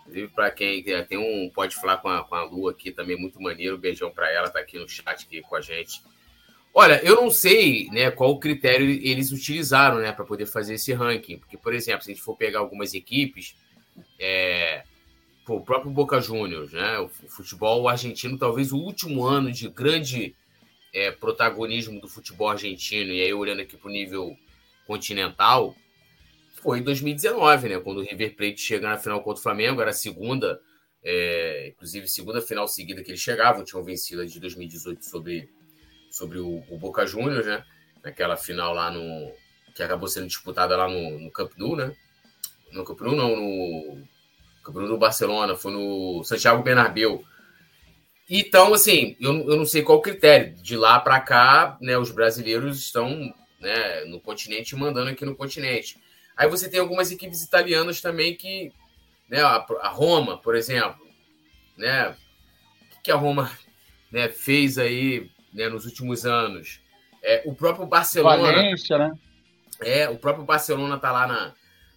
Inclusive, para quem tem um Pode Falar com a, com a Lu aqui também, muito maneiro. Beijão para ela, tá aqui no chat aqui com a gente. Olha, eu não sei né, qual critério eles utilizaram né, para poder fazer esse ranking. Porque, por exemplo, se a gente for pegar algumas equipes, é, pô, o próprio Boca Juniors, né? O futebol argentino, talvez o último ano de grande é, protagonismo do futebol argentino, e aí olhando aqui para o nível continental, foi em 2019, né? Quando o River Plate chega na final contra o Flamengo, era a segunda, é, inclusive segunda final seguida que eles chegavam, tinham vencido a de 2018 sobre, sobre o, o, Boca Juniors, né? Naquela final lá no. que acabou sendo disputada lá no, no Camp Nou, né? No Camp Nou, não, no Bruno no Barcelona, foi no Santiago Bernabéu. Então, assim, eu, eu não sei qual o critério. De lá para cá, né, os brasileiros estão né, no continente mandando aqui no continente. Aí você tem algumas equipes italianas também que, né, a, a Roma, por exemplo, né, o que a Roma né, fez aí né, nos últimos anos? É, o próprio Barcelona. Valência, né? É, o próprio Barcelona tá lá na,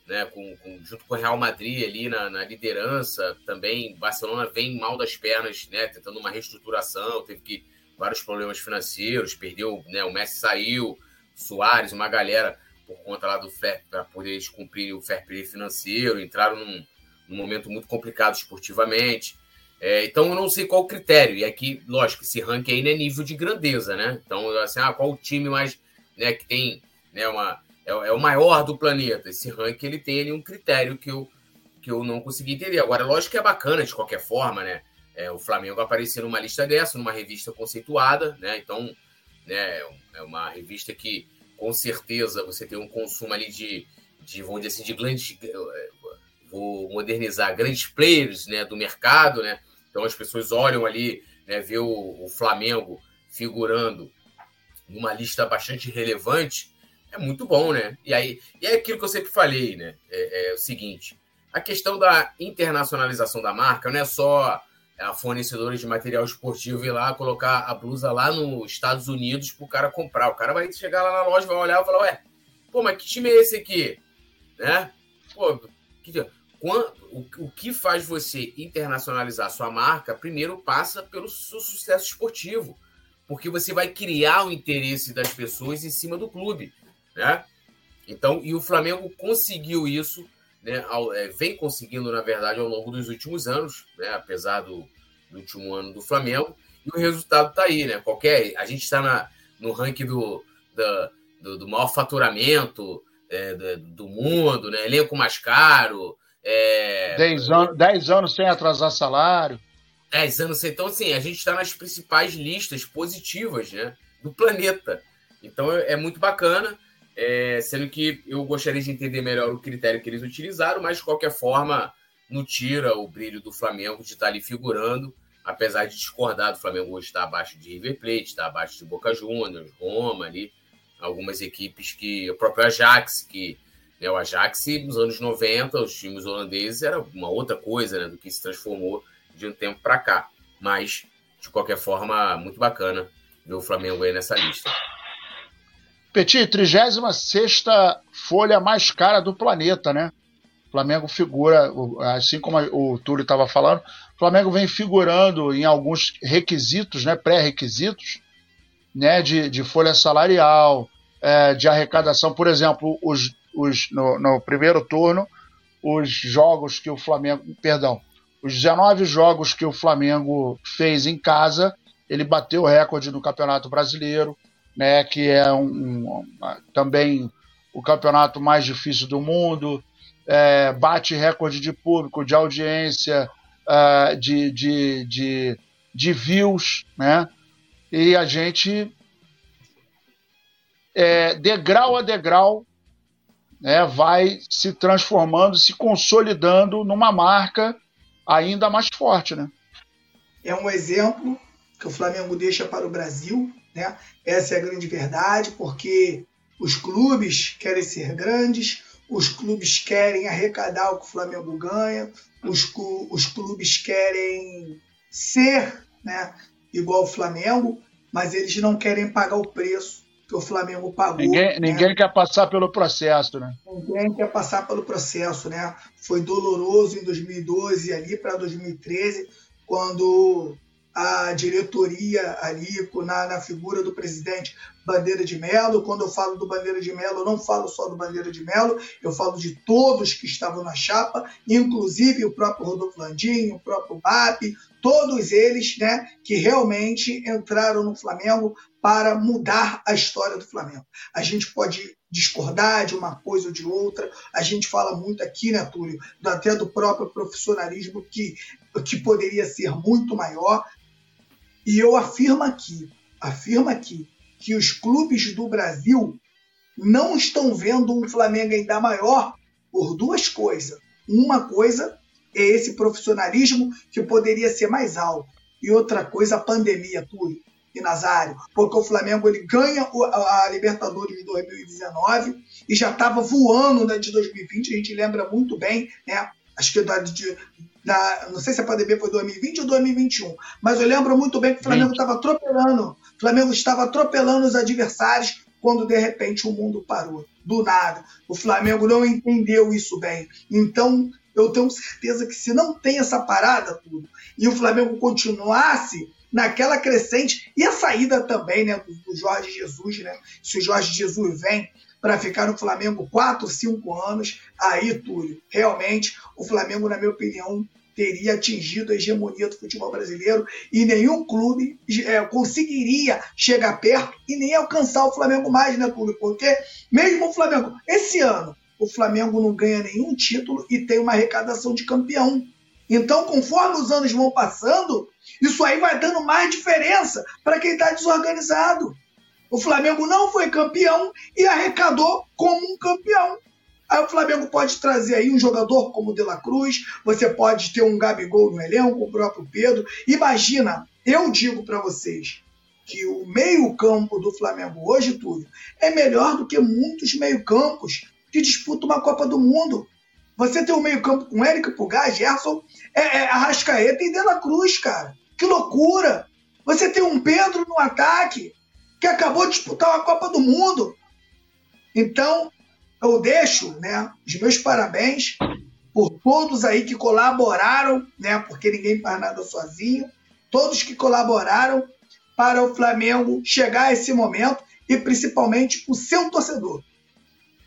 né, com, com, junto com o Real Madrid ali na, na, liderança, também Barcelona vem mal das pernas, né, tentando uma reestruturação, teve que vários problemas financeiros, perdeu, né, o Messi saiu, Soares, uma galera por conta lá do fair, para poder cumprir o fair play financeiro, entraram num, num, momento muito complicado esportivamente. É, então eu não sei qual o critério. E aqui, lógico, esse ranking não é nível de grandeza, né? Então, assim, ah, qual o time mais né, que tem né, uma. É, é, o maior do planeta. Esse ranking ele tem ali um critério que eu, que eu não consegui entender. Agora, lógico que é bacana de qualquer forma, né? É, o Flamengo aparecer numa lista dessa, numa revista conceituada, né? Então, né, é uma revista que com certeza você tem um consumo ali de, de vamos dizer assim, de grandes. Vou modernizar, grandes players né, do mercado, né? Então as pessoas olham ali, né, vê o, o Flamengo figurando numa lista bastante relevante, é muito bom, né? E aí, e é aquilo que eu sempre falei, né? É, é, o seguinte: a questão da internacionalização da marca não é só a fornecedora de material esportivo ir lá colocar a blusa lá nos Estados Unidos para o cara comprar. O cara vai chegar lá na loja, vai olhar e falar, ué, pô, mas que time é esse aqui? Né? Pô, que, o que faz você internacionalizar sua marca, primeiro passa pelo seu sucesso esportivo. Porque você vai criar o interesse das pessoas em cima do clube. Né? Então, e o Flamengo conseguiu isso, né, ao, é, vem conseguindo, na verdade, ao longo dos últimos anos, né, apesar do, do último ano do Flamengo, e o resultado está aí, né? Qualquer, a gente está no ranking do, do, do maior faturamento é, do, do, mundo, né? Elenco mais caro, é... Dez, anos, dez anos sem atrasar salário. Dez anos sem. Então, assim, a gente está nas principais listas positivas né, do planeta. Então, é, é muito bacana. É, sendo que eu gostaria de entender melhor o critério que eles utilizaram, mas de qualquer forma, não tira o brilho do Flamengo de estar ali figurando, apesar de discordar do Flamengo hoje estar abaixo de River Plate, estar abaixo de Boca Juniors, Roma ali, algumas equipes que. O próprio Ajax, que né? O Ajax, nos anos 90, os times holandeses, era uma outra coisa né, do que se transformou de um tempo para cá. Mas, de qualquer forma, muito bacana ver o Flamengo aí nessa lista. Petit, 36 folha mais cara do planeta, né? O Flamengo figura, assim como o Túlio estava falando, o Flamengo vem figurando em alguns requisitos, né, pré-requisitos, né, de, de folha salarial, é, de arrecadação. Por exemplo, os os, no, no primeiro turno os jogos que o Flamengo, perdão, os 19 jogos que o Flamengo fez em casa, ele bateu o recorde no Campeonato Brasileiro, né, que é um, também o campeonato mais difícil do mundo, é, bate recorde de público, de audiência, uh, de, de, de, de views, né? E a gente, é, degrau a degrau, né, vai se transformando, se consolidando numa marca ainda mais forte. Né? É um exemplo que o Flamengo deixa para o Brasil. Né? Essa é a grande verdade, porque os clubes querem ser grandes, os clubes querem arrecadar o que o Flamengo ganha, os, os clubes querem ser né, igual o Flamengo, mas eles não querem pagar o preço que o Flamengo pagou. Ninguém, né? ninguém quer passar pelo processo, né? Ninguém quer passar pelo processo, né? Foi doloroso em 2012 ali para 2013, quando a diretoria ali na, na figura do presidente Bandeira de Melo. Quando eu falo do Bandeira de Melo, eu não falo só do Bandeira de Melo, eu falo de todos que estavam na chapa, inclusive o próprio Rodolfo Landim, o próprio BAP, todos eles né, que realmente entraram no Flamengo para mudar a história do Flamengo. A gente pode discordar de uma coisa ou de outra, a gente fala muito aqui, né, Túlio, até do próprio profissionalismo que, que poderia ser muito maior. E eu afirmo aqui, afirmo aqui, que os clubes do Brasil não estão vendo um Flamengo ainda maior por duas coisas. Uma coisa é esse profissionalismo que poderia ser mais alto. E outra coisa, a pandemia, Túlio e Nazário, porque o Flamengo ele ganha a Libertadores de 2019 e já estava voando na de 2020, a gente lembra muito bem, né? Acho que da, de, não sei se a pandemia foi 2020 ou 2021, mas eu lembro muito bem que o Flamengo estava atropelando, o Flamengo estava atropelando os adversários quando de repente o mundo parou, do nada. O Flamengo não entendeu isso bem. Então, eu tenho certeza que se não tem essa parada tudo e o Flamengo continuasse naquela crescente e a saída também né, do, do Jorge Jesus, né? Se o Jorge Jesus vem para ficar no Flamengo quatro, cinco anos, aí, Túlio, realmente o Flamengo, na minha opinião, teria atingido a hegemonia do futebol brasileiro e nenhum clube é, conseguiria chegar perto e nem alcançar o Flamengo mais, né, clube? Porque mesmo o Flamengo, esse ano, o Flamengo não ganha nenhum título e tem uma arrecadação de campeão. Então, conforme os anos vão passando, isso aí vai dando mais diferença para quem está desorganizado. O Flamengo não foi campeão e arrecadou como um campeão. Aí o Flamengo pode trazer aí um jogador como o De La Cruz, você pode ter um Gabigol no elenco, o próprio Pedro. Imagina, eu digo para vocês que o meio-campo do Flamengo hoje, tudo, é melhor do que muitos meio-campos que disputam uma Copa do Mundo. Você tem um meio-campo com Érico Pugá, Gerson, é, é, Arrascaeta e De La Cruz, cara. Que loucura! Você tem um Pedro no ataque que acabou de disputar uma Copa do Mundo. Então, eu deixo né, os meus parabéns por todos aí que colaboraram, né, porque ninguém faz nada sozinho, todos que colaboraram para o Flamengo chegar a esse momento e principalmente o seu torcedor,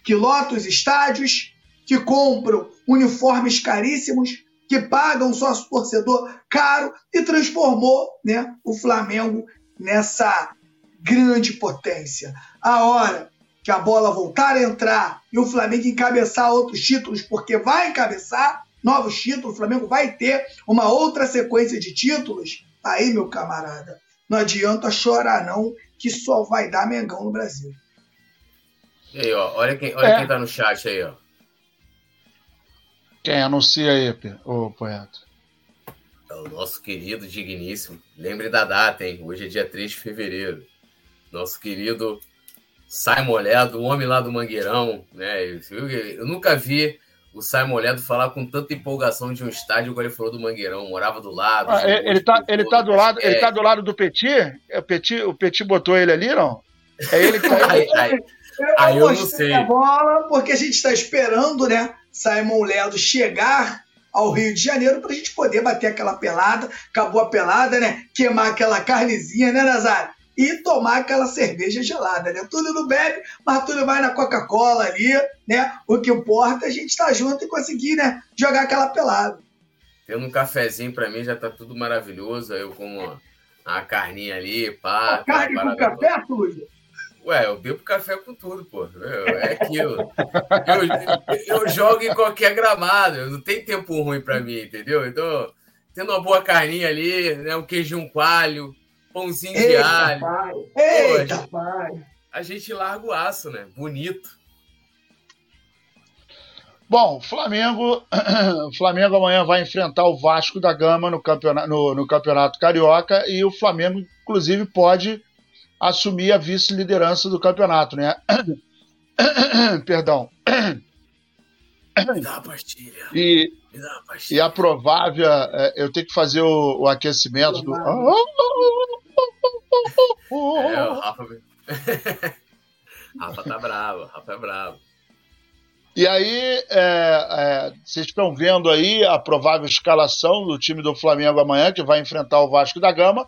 que lota os estádios, que compram uniformes caríssimos, que pagam sócio torcedor caro e transformou né, o Flamengo nessa grande potência. A hora que a bola voltar a entrar e o Flamengo encabeçar outros títulos, porque vai encabeçar novos títulos, o Flamengo vai ter uma outra sequência de títulos, aí, meu camarada, não adianta chorar não, que só vai dar Mengão no Brasil. E aí, ó, olha quem, olha é. quem tá no chat aí, ó. Quem anuncia aí, o poeta? É o nosso querido, digníssimo. Lembre da data, hein? Hoje é dia 3 de fevereiro. Nosso querido Simon Ledo, o homem lá do Mangueirão, né? Eu, eu nunca vi o Simon Ledo falar com tanta empolgação de um estádio como ele falou do Mangueirão, morava do lado. Ah, ele, tá, ele tá do lado, é. ele tá do lado do Petit? É, o Petit, o Petit botou ele ali, não? É ele que tá aí, aí, aí eu, eu não sei. A bola porque a gente está esperando, né, Simon Ledo chegar ao Rio de Janeiro para a gente poder bater aquela pelada, acabou a pelada, né? Queimar aquela carnezinha, né, Nazário? E tomar aquela cerveja gelada, né? Túlio não bebe, mas Túlio vai na Coca-Cola ali, né? O que importa é a gente estar tá junto e conseguir, né? Jogar aquela pelada. Tendo um cafezinho para mim já tá tudo maravilhoso. Eu com a carninha ali, pá. A carne com café, Túlio? Ué, eu bebo café com tudo, pô. É aquilo. Eu, eu jogo em qualquer gramado. Não tem tempo ruim para mim, entendeu? Então, tendo uma boa carninha ali, né? Um queijinho coalho, Pãozinho Eita, de alho. Pai. Eita, Pô, a, pai. Gente, a gente larga o aço, né? Bonito. Bom, Flamengo, Flamengo amanhã vai enfrentar o Vasco da Gama no campeonato, no, no campeonato Carioca e o Flamengo, inclusive, pode assumir a vice-liderança do campeonato, né? Perdão. Me dá a pastilha. E, e a provável, é, eu tenho que fazer o, o aquecimento do. É, o Rafa. Rafa tá bravo, Rafa é bravo. E aí, é, é, vocês estão vendo aí a provável escalação do time do Flamengo amanhã, que vai enfrentar o Vasco da Gama,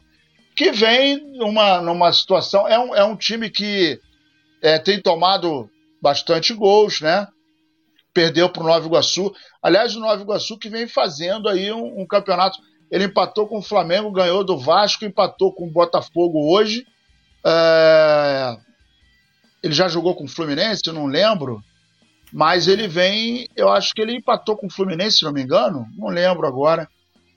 que vem numa, numa situação. É um, é um time que é, tem tomado bastante gols, né? Perdeu para o Nova Iguaçu. Aliás, o Nova Iguaçu que vem fazendo aí um, um campeonato ele empatou com o Flamengo, ganhou do Vasco, empatou com o Botafogo hoje. É... Ele já jogou com o Fluminense, não lembro. Mas ele vem, eu acho que ele empatou com o Fluminense, se não me engano, não lembro agora.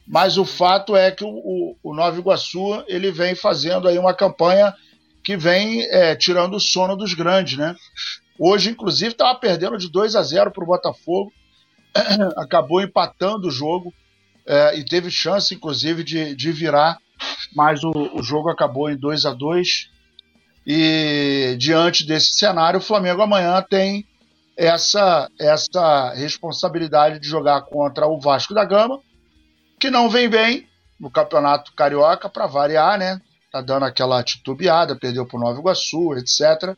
Mas o fato é que o, o, o Nova Iguaçu ele vem fazendo aí uma campanha que vem é, tirando o sono dos grandes, né? Hoje, inclusive, estava perdendo de 2 a 0 para o Botafogo, acabou empatando o jogo é, e teve chance, inclusive, de, de virar, mas o, o jogo acabou em 2 a 2 E diante desse cenário, o Flamengo amanhã tem essa, essa responsabilidade de jogar contra o Vasco da Gama, que não vem bem no Campeonato Carioca, para variar, né? Tá dando aquela titubeada, perdeu para o Nova Iguaçu, etc.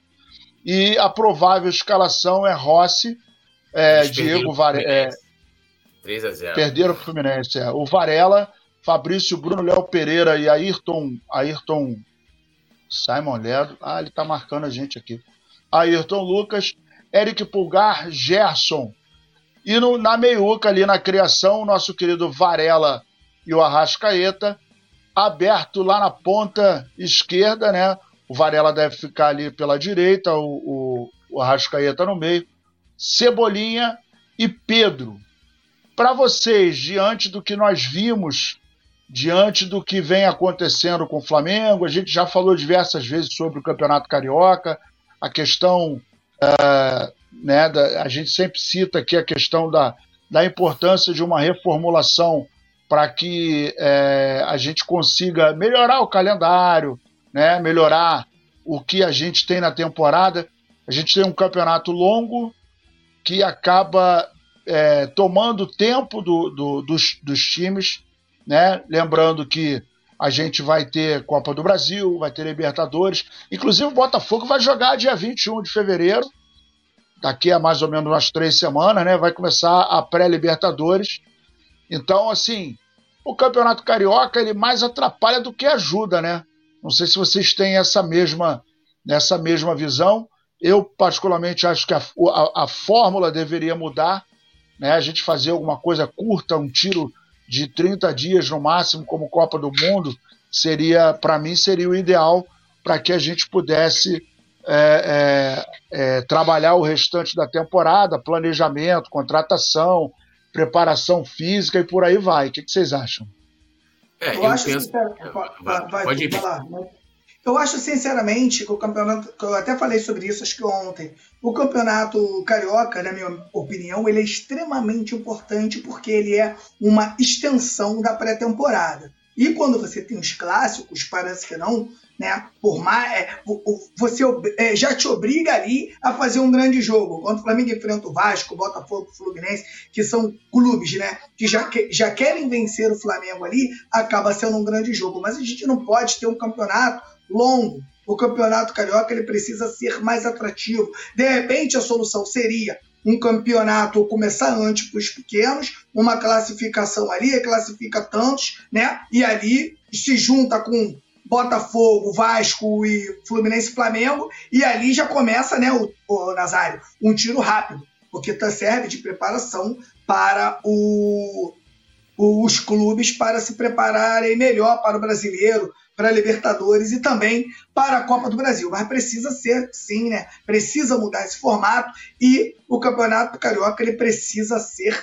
E a provável escalação é Rossi, é, Diego Varela. É, 3 a 0 Perderam o Fluminense. É. O Varela, Fabrício, Bruno, Léo Pereira e Ayrton. Ayrton. Simon Ledo. Ah, ele tá marcando a gente aqui. Ayrton Lucas, Eric Pulgar, Gerson. E no, na meiuca ali na criação, o nosso querido Varela e o Arrascaeta, aberto lá na ponta esquerda, né? O Varela deve ficar ali pela direita, o, o, o Arrascaeta no meio. Cebolinha e Pedro. Para vocês, diante do que nós vimos, diante do que vem acontecendo com o Flamengo, a gente já falou diversas vezes sobre o Campeonato Carioca, a questão uh, né, da, a gente sempre cita aqui a questão da, da importância de uma reformulação para que é, a gente consiga melhorar o calendário, né, melhorar o que a gente tem na temporada. A gente tem um campeonato longo que acaba é, tomando tempo do, do, dos, dos times, né? Lembrando que a gente vai ter Copa do Brasil, vai ter Libertadores. Inclusive o Botafogo vai jogar dia 21 de fevereiro daqui a mais ou menos umas três semanas, né? Vai começar a pré-Libertadores. Então, assim, o Campeonato Carioca ele mais atrapalha do que ajuda, né? Não sei se vocês têm essa mesma, essa mesma visão. Eu, particularmente, acho que a, a, a fórmula deveria mudar, né? A gente fazer alguma coisa curta, um tiro de 30 dias no máximo, como Copa do Mundo, seria, para mim, seria o ideal para que a gente pudesse é, é, é, trabalhar o restante da temporada, planejamento, contratação, preparação física e por aí vai. O que, que vocês acham? É, eu, eu, acho penso... vai, vai, pode ir. Falar, né? Eu acho sinceramente que o campeonato, eu até falei sobre isso acho que ontem, o campeonato carioca, na minha opinião, ele é extremamente importante porque ele é uma extensão da pré-temporada. E quando você tem os clássicos, parece que não, né? Por mais, é, você é, já te obriga ali a fazer um grande jogo. Quando o Flamengo enfrenta o Vasco, o Botafogo, o Fluminense, que são clubes, né? Que já, que já querem vencer o Flamengo ali, acaba sendo um grande jogo. Mas a gente não pode ter um campeonato longo. O campeonato carioca ele precisa ser mais atrativo. De repente, a solução seria um campeonato começar antes para os pequenos, uma classificação ali, classifica tantos, né? E ali se junta com Botafogo, Vasco e Fluminense Flamengo, e ali já começa, né, o, o Nazário, um tiro rápido, porque tá, serve de preparação para o, os clubes para se prepararem melhor para o brasileiro, para a Libertadores e também para a Copa do Brasil. Mas precisa ser, sim, né? Precisa mudar esse formato e o Campeonato Carioca ele precisa ser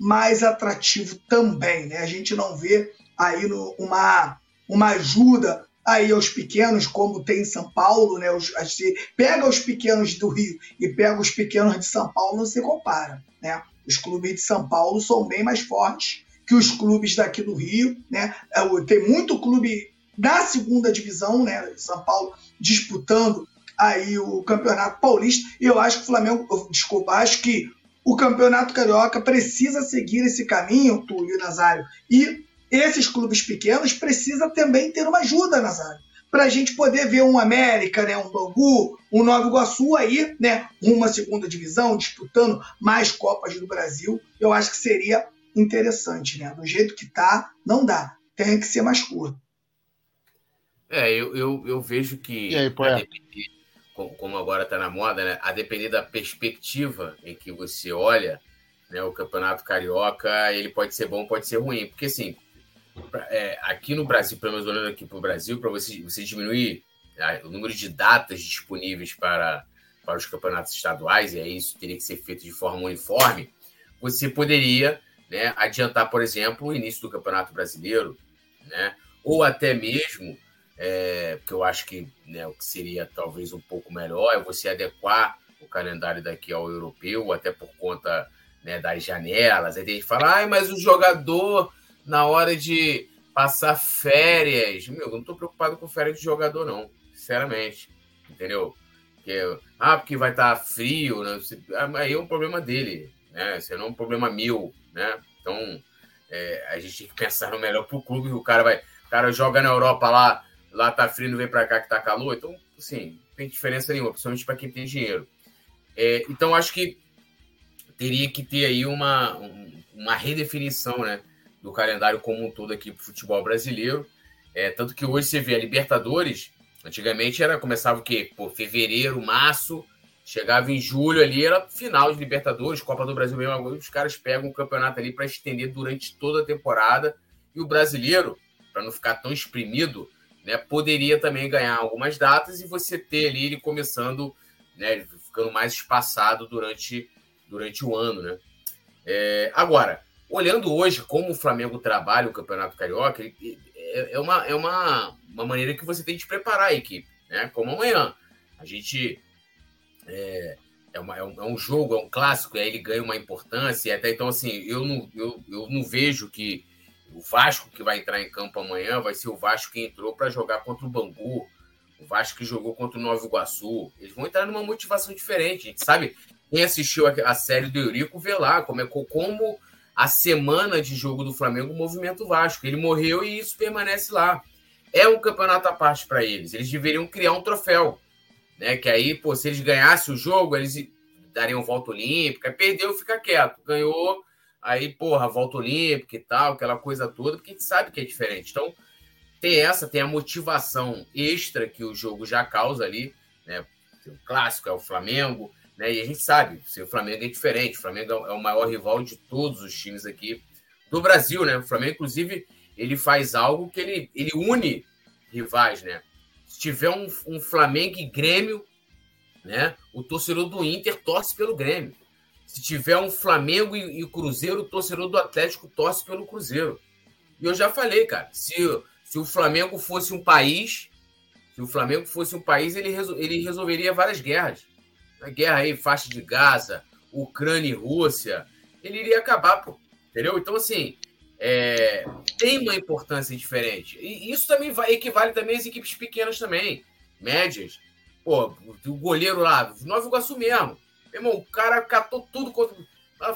mais atrativo também, né? A gente não vê aí no, uma uma ajuda aí aos pequenos, como tem em São Paulo, né? Os, se pega os pequenos do Rio e pega os pequenos de São Paulo, não se compara, né? Os clubes de São Paulo são bem mais fortes que os clubes daqui do Rio, né? É, tem muito clube da segunda divisão, né? São Paulo disputando aí o Campeonato Paulista. E eu acho que o Flamengo, desculpa, acho que o Campeonato Carioca precisa seguir esse caminho, Túlio Nazário, e esses clubes pequenos precisam também ter uma ajuda, Nazário, para a gente poder ver um América, né, um Bangu, um Nova Iguaçu aí, né, uma segunda divisão, disputando mais Copas do Brasil. Eu acho que seria interessante, né? Do jeito que tá, não dá. Tem que ser mais curto. É, eu, eu, eu vejo que. E aí, depender, como agora está na moda, né? A depender da perspectiva em que você olha, né, o campeonato carioca, ele pode ser bom, pode ser ruim. Porque, assim, é, aqui no Brasil, pelo menos olhando aqui para o Brasil, para você, você diminuir né, o número de datas disponíveis para, para os campeonatos estaduais, e aí isso teria que ser feito de forma uniforme, você poderia né, adiantar, por exemplo, o início do Campeonato Brasileiro, né, ou até mesmo, é, porque eu acho que né, o que seria talvez um pouco melhor é você adequar o calendário daqui ao europeu, até por conta né, das janelas. Aí tem gente que fala, ah, mas o jogador na hora de passar férias. Meu, eu não tô preocupado com férias de jogador, não. Sinceramente. Entendeu? Porque, ah, porque vai estar tá frio, né? Aí é um problema dele, né? Isso não é um problema meu, né? Então, é, a gente tem que pensar no melhor pro clube. O cara vai. O cara joga na Europa lá, lá tá frio, não vem pra cá que tá calor. Então, assim, não tem diferença nenhuma, principalmente para quem tem dinheiro. É, então, acho que teria que ter aí uma, uma redefinição, né? do calendário como um todo aqui para futebol brasileiro. É, tanto que hoje você vê a Libertadores, antigamente era começava o quê? Por fevereiro, março, Chegava em julho ali, era final de Libertadores, Copa do Brasil mesmo. Os caras pegam o campeonato ali para estender durante toda a temporada. E o brasileiro, para não ficar tão exprimido, né, poderia também ganhar algumas datas e você ter ali ele começando, né, ficando mais espaçado durante, durante o ano. Né? É, agora, olhando hoje como o Flamengo trabalha o Campeonato Carioca, é, é, uma, é uma, uma maneira que você tem de preparar a equipe. Né? Como amanhã. A gente é, é, uma, é, um, é, um, jogo, é um clássico, e aí ele ganha uma importância. Até então, assim, eu não, eu, eu não vejo que o Vasco que vai entrar em campo amanhã vai ser o Vasco que entrou para jogar contra o Bangu, o Vasco que jogou contra o Nova Iguaçu. Eles vão entrar numa motivação diferente. A gente sabe, quem assistiu a, série do Eurico vê lá como, é, como a semana de jogo do Flamengo movimenta o Vasco. Ele morreu e isso permanece lá. É um campeonato à parte para eles. Eles deveriam criar um troféu né? Que aí, pô, se eles ganhassem o jogo, eles dariam volta olímpica. Perdeu, fica quieto. Ganhou, aí, porra, volta olímpica e tal, aquela coisa toda, porque a gente sabe que é diferente. Então, tem essa, tem a motivação extra que o jogo já causa ali, né? O clássico é o Flamengo, né? E a gente sabe, se o Flamengo é diferente, o Flamengo é o maior rival de todos os times aqui do Brasil, né? O Flamengo, inclusive, ele faz algo que ele, ele une rivais, né? Se tiver um, um Flamengo e Grêmio, né? O torcedor do Inter torce pelo Grêmio. Se tiver um Flamengo e, e Cruzeiro, o torcedor do Atlético torce pelo Cruzeiro. E eu já falei, cara, se, se o Flamengo fosse um país, se o Flamengo fosse um país, ele, resol, ele resolveria várias guerras. A guerra aí, faixa de Gaza, Ucrânia e Rússia, ele iria acabar, pô. Entendeu? Então, assim, é, tem uma importância diferente. E isso também vai, equivale também às equipes pequenas também, médias. Pô, o goleiro lá, Nova Iguaçu mesmo. Meu irmão, o cara catou tudo contra.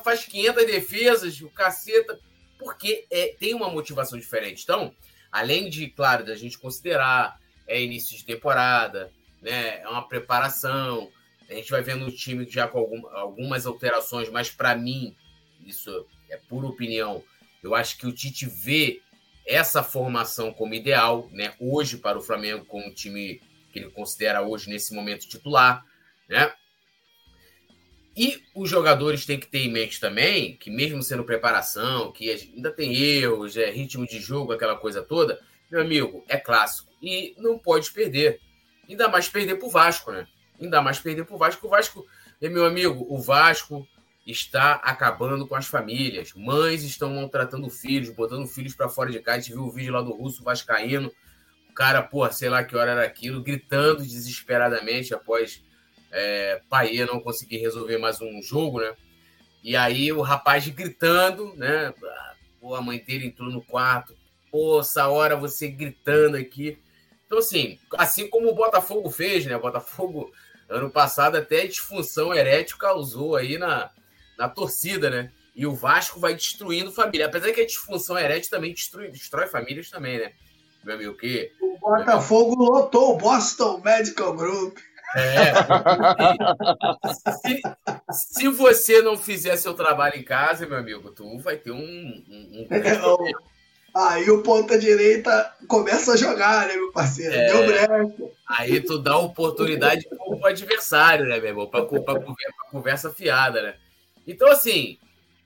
Faz 500 defesas, o caceta. Porque é, tem uma motivação diferente. Então, além de, claro, da gente considerar é início de temporada, né? É uma preparação. A gente vai vendo o time já com algum, algumas alterações, mas para mim, isso é pura opinião eu acho que o Tite vê essa formação como ideal, né? Hoje para o Flamengo como time que ele considera hoje nesse momento titular, né? E os jogadores têm que ter em mente também que mesmo sendo preparação, que ainda tem erros, é ritmo de jogo, aquela coisa toda, meu amigo, é clássico e não pode perder. Ainda mais perder para o Vasco, né? Ainda mais perder para o Vasco. O Vasco, meu amigo, o Vasco está acabando com as famílias. Mães estão maltratando filhos, botando filhos para fora de casa. A gente viu o vídeo lá do Russo Vascaíno. O cara, pô, sei lá que hora era aquilo, gritando desesperadamente após é, Paê não conseguir resolver mais um jogo, né? E aí o rapaz gritando, né? Pô, a mãe dele entrou no quarto. Pô, essa hora você gritando aqui. Então, assim, assim como o Botafogo fez, né? O Botafogo, ano passado, até disfunção erétil causou aí na, na torcida, né? E o Vasco vai destruindo família. Apesar que a disfunção erétil também destrói, destrói famílias também, né? Meu amigo, que. O Botafogo lotou o Boston Medical Group. É. se, se, você não fizer seu trabalho em casa, meu amigo, tu vai ter um. um, um... É, aí o ponta direita começa a jogar, né, meu parceiro? É, Deu brecha. Aí tu dá oportunidade pro adversário, né, meu irmão? Pra, pra, pra, pra conversa fiada, né? Então, assim,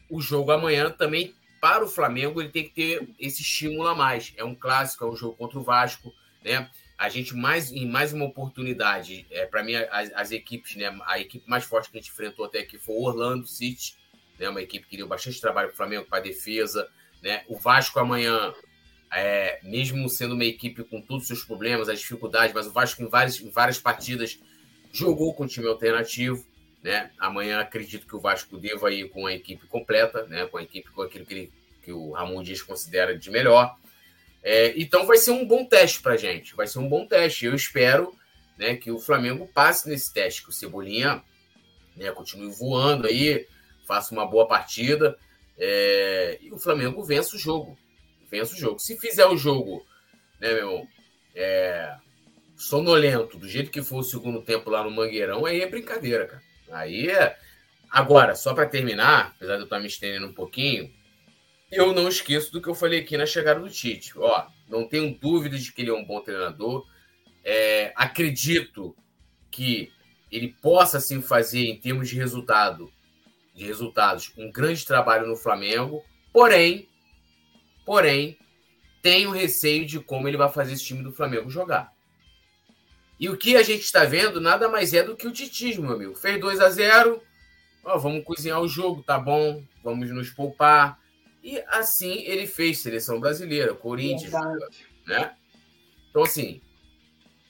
o jogo amanhã também, para o Flamengo, ele tem que ter esse estímulo a mais. É um clássico, é um jogo contra o Vasco, né? A gente, mais em mais uma oportunidade, é, para mim, as, as, equipes, né? A equipe mais forte que a gente enfrentou até aqui foi o Orlando City, né? Uma equipe que deu bastante trabalho para o Flamengo, para a defesa, né? O Vasco amanhã, é, mesmo sendo uma equipe com todos os seus problemas, as dificuldades, mas o Vasco em várias, em várias partidas jogou com time alternativo, né? Amanhã acredito que o Vasco deva ir com a equipe completa, né? com a equipe com aquilo que, ele, que o Ramon Dias considera de melhor. É, então vai ser um bom teste para gente, vai ser um bom teste. Eu espero né, que o Flamengo passe nesse teste, que o Cebolinha né, continue voando aí, faça uma boa partida é, e o Flamengo vença o jogo. Vença o jogo. Se fizer o jogo, né, meu, é, sonolento, do jeito que foi o segundo tempo lá no Mangueirão, aí é brincadeira, cara. Aí é. Agora, só para terminar, apesar de eu estar me estendendo um pouquinho, eu não esqueço do que eu falei aqui na chegada do Tite. Ó, não tenho dúvidas de que ele é um bom treinador. É, acredito que ele possa assim fazer em termos de resultado, de resultados, um grande trabalho no Flamengo. Porém, porém, tenho receio de como ele vai fazer esse time do Flamengo jogar. E o que a gente está vendo nada mais é do que o titismo, meu amigo. Fez 2 a 0 ó, vamos cozinhar o jogo, tá bom, vamos nos poupar. E assim ele fez seleção brasileira, Corinthians, né? Então, assim,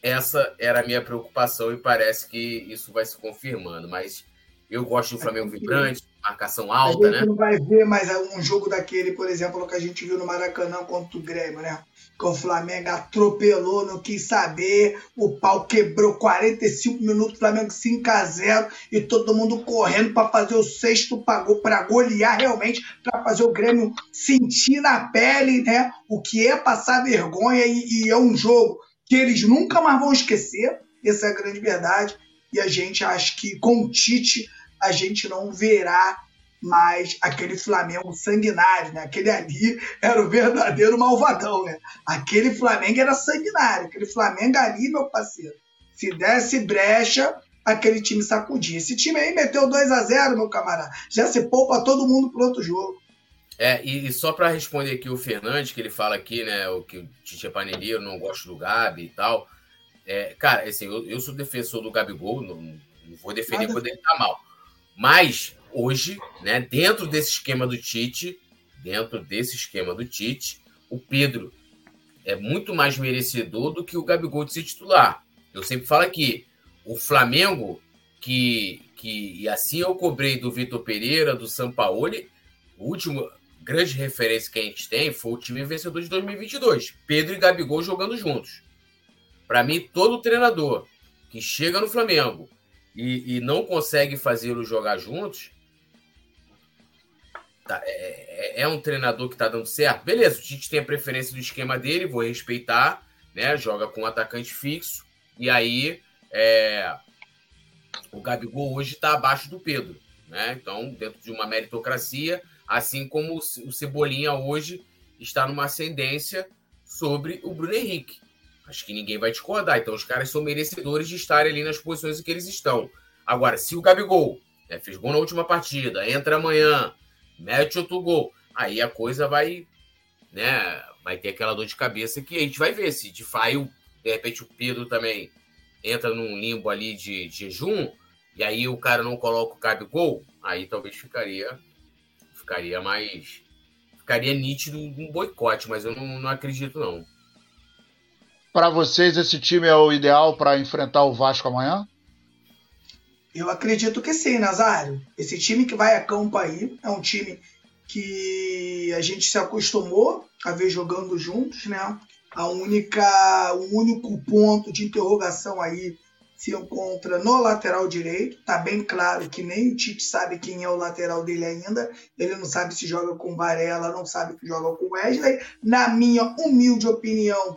essa era a minha preocupação e parece que isso vai se confirmando. Mas eu gosto do Flamengo vibrante, marcação alta, a gente né? não vai ver mais um jogo daquele, por exemplo, que a gente viu no Maracanã contra o Grêmio, né? Que o Flamengo atropelou, não quis saber, o pau quebrou 45 minutos, o Flamengo 5 a 0 e todo mundo correndo para fazer o sexto, pagou para golear realmente, para fazer o Grêmio sentir na pele, né? O que é passar vergonha e, e é um jogo que eles nunca mais vão esquecer, essa é a grande verdade. E a gente acha que com o Tite a gente não verá mais aquele Flamengo sanguinário, né? Aquele ali era o verdadeiro malvadão, né? Aquele Flamengo era sanguinário, aquele Flamengo ali, meu parceiro. Se desse brecha, aquele time sacudia. Esse time aí meteu 2 a 0 meu camarada. Já se poupa todo mundo pro outro jogo. É, e, só para responder aqui o Fernandes, que ele fala aqui, né, o que o Tite paneleiro, não gosto do Gabi e tal. É, cara, assim, eu, eu sou defensor do Gabigol, não, não vou defender Nada. quando ele tá mal. Mas hoje, né, dentro desse esquema do Tite, dentro desse esquema do Tite, o Pedro é muito mais merecedor do que o Gabigol de ser titular. Eu sempre falo aqui, o Flamengo, que, que e assim eu cobrei do Vitor Pereira, do Sampaoli, o último grande referência que a gente tem foi o time vencedor de 2022, Pedro e Gabigol jogando juntos. Para mim, todo treinador que chega no Flamengo e, e não consegue fazê-lo jogar juntos, tá, é, é, é, um treinador que está dando certo. Beleza, o Tite tem a preferência do esquema dele, vou respeitar, né? Joga com um atacante fixo, e aí é, o Gabigol hoje está abaixo do Pedro. Né? Então, dentro de uma meritocracia, assim como o Cebolinha hoje está numa ascendência sobre o Bruno Henrique. Acho que ninguém vai discordar. Então, os caras são merecedores de estarem ali nas posições em que eles estão. Agora, se o Gabigol né, fez gol na última partida, entra amanhã, mete outro gol, aí a coisa vai, né, vai ter aquela dor de cabeça que a gente vai ver se de fato, de repente, o Pedro também entra num limbo ali de, de jejum, e aí o cara não coloca o Gabigol, aí talvez ficaria, ficaria mais. Ficaria nítido um boicote, mas eu não, não acredito, não. Para vocês, esse time é o ideal para enfrentar o Vasco amanhã? Eu acredito que sim, Nazário. Esse time que vai a campo aí é um time que a gente se acostumou a ver jogando juntos, né? A única, o único ponto de interrogação aí se encontra no lateral direito. Tá bem claro que nem o Tite sabe quem é o lateral dele ainda. Ele não sabe se joga com Varela, não sabe se joga com Wesley. Na minha humilde opinião,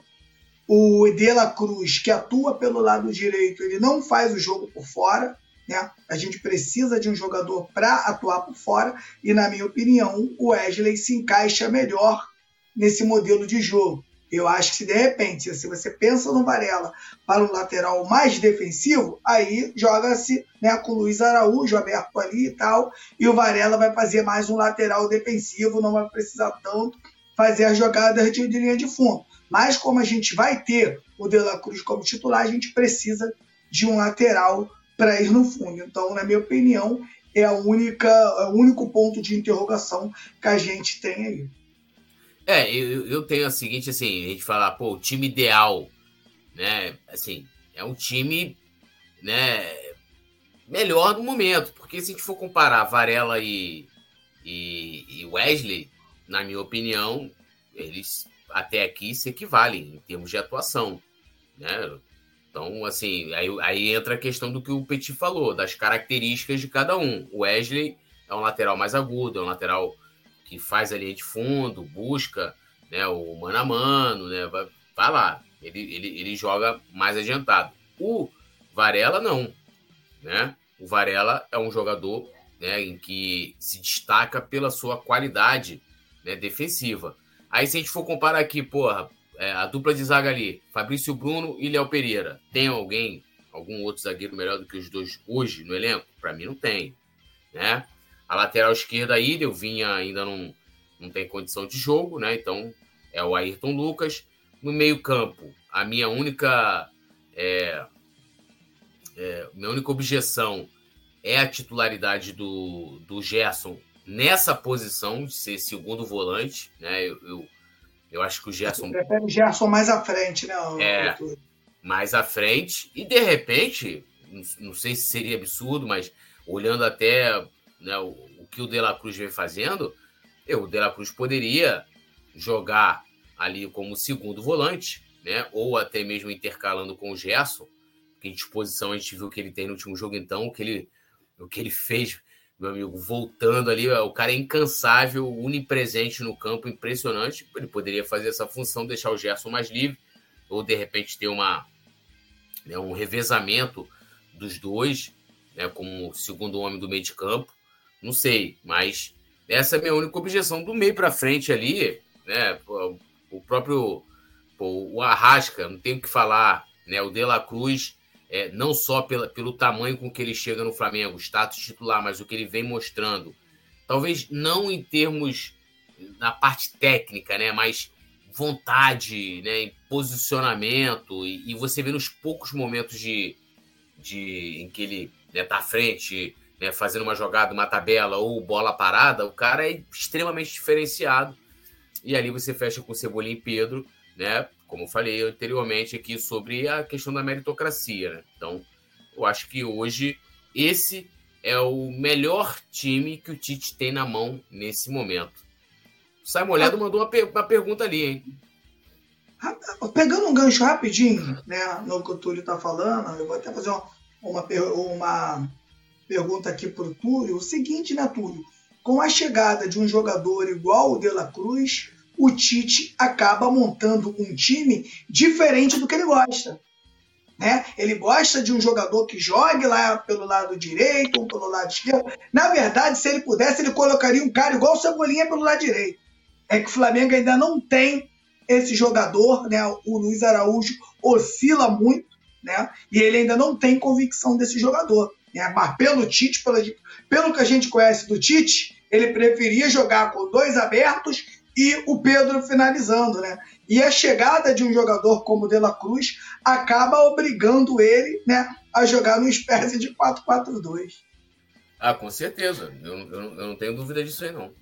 o De La Cruz, que atua pelo lado direito, ele não faz o jogo por fora. Né? A gente precisa de um jogador para atuar por fora. E, na minha opinião, o Wesley se encaixa melhor nesse modelo de jogo. Eu acho que se de repente, se você pensa no Varela para um lateral mais defensivo, aí joga-se né, com o Luiz Araújo aberto ali e tal, e o Varela vai fazer mais um lateral defensivo, não vai precisar tanto fazer as jogadas de, de linha de fundo. Mas como a gente vai ter o De La Cruz como titular, a gente precisa de um lateral para ir no fundo. Então, na minha opinião, é a única, é o único ponto de interrogação que a gente tem aí. É, eu, eu tenho a seguinte, assim, a gente fala, pô, o time ideal, né? Assim, é um time, né? Melhor do momento, porque se a gente for comparar Varela e, e, e Wesley, na minha opinião, eles até aqui se equivalem em termos de atuação, né? Então, assim, aí, aí entra a questão do que o Petit falou, das características de cada um. O Wesley é um lateral mais agudo, é um lateral que faz a linha de fundo, busca né, o mano a mano, né? Vai, vai lá, ele, ele, ele joga mais adiantado. O Varela não, né? O Varela é um jogador né, em que se destaca pela sua qualidade né, defensiva. Aí se a gente for comparar aqui, porra, é, a dupla de zaga ali, Fabrício Bruno e Léo Pereira, tem alguém algum outro zagueiro melhor do que os dois hoje no elenco? Para mim não tem, né? A lateral esquerda aí, eu vinha ainda não, não tem condição de jogo, né? Então é o Ayrton Lucas. No meio-campo, a minha única é, é, minha única objeção é a titularidade do, do Gerson nessa posição de ser segundo volante, né? Eu, eu, eu acho que o Gerson. Prefere o Gerson mais à frente, né? É, mais à frente. E de repente, não, sei se seria absurdo, mas olhando até né, o, o, que o De La Cruz vem fazendo, eu, o De La Cruz poderia jogar ali como segundo volante, né? Ou até mesmo intercalando com o Gerson, que em disposição a gente viu que ele tem no último jogo, então, o que ele, o que ele fez, meu amigo, voltando ali, o cara é incansável, unipresente no campo, impressionante. Ele poderia fazer essa função, deixar o Gerson mais livre, ou de repente ter uma, né, um revezamento dos dois, né, como segundo homem do meio de campo. Não sei, mas essa é a minha única objeção. Do meio para frente ali, né, o próprio o Arrasca, não tem o que falar, né, o De La Cruz é, não só pela, pelo tamanho com que ele chega no Flamengo, status titular, mas o que ele vem mostrando. Talvez não em termos na parte técnica, né? Mas vontade, né? posicionamento. E, e você vê nos poucos momentos de, de em que ele né, tá à frente, né, fazendo uma jogada, uma tabela ou bola parada, o cara é extremamente diferenciado. E ali você fecha com Cebolinha e Pedro, né? Como eu falei anteriormente aqui sobre a questão da meritocracia. Né? Então, eu acho que hoje esse é o melhor time que o Tite tem na mão nesse momento. O Simon Ledo mandou uma, per uma, pergunta ali, hein? Pegando um gancho rapidinho, né, no que o Túlio está falando, eu vou até fazer uma, uma, uma pergunta aqui para o Túlio. O seguinte, né, Túlio? Com a chegada de um jogador igual o De La Cruz, o Tite acaba montando um time diferente do que ele gosta. Né? Ele gosta de um jogador que jogue lá pelo lado direito ou pelo lado esquerdo. Na verdade, se ele pudesse, ele colocaria um cara igual o Cebolinha pelo lado direito. É que o Flamengo ainda não tem esse jogador, né? O Luiz Araújo oscila muito, né? E ele ainda não tem convicção desse jogador. Né? Mas pelo Tite, pelo, pelo que a gente conhece do Tite, ele preferia jogar com dois abertos e o Pedro finalizando, né? E a chegada de um jogador como o De La Cruz acaba obrigando ele, né, a jogar numa espécie de 4-4-2. Ah, com certeza. Eu, eu, eu, não tenho dúvida disso aí, não.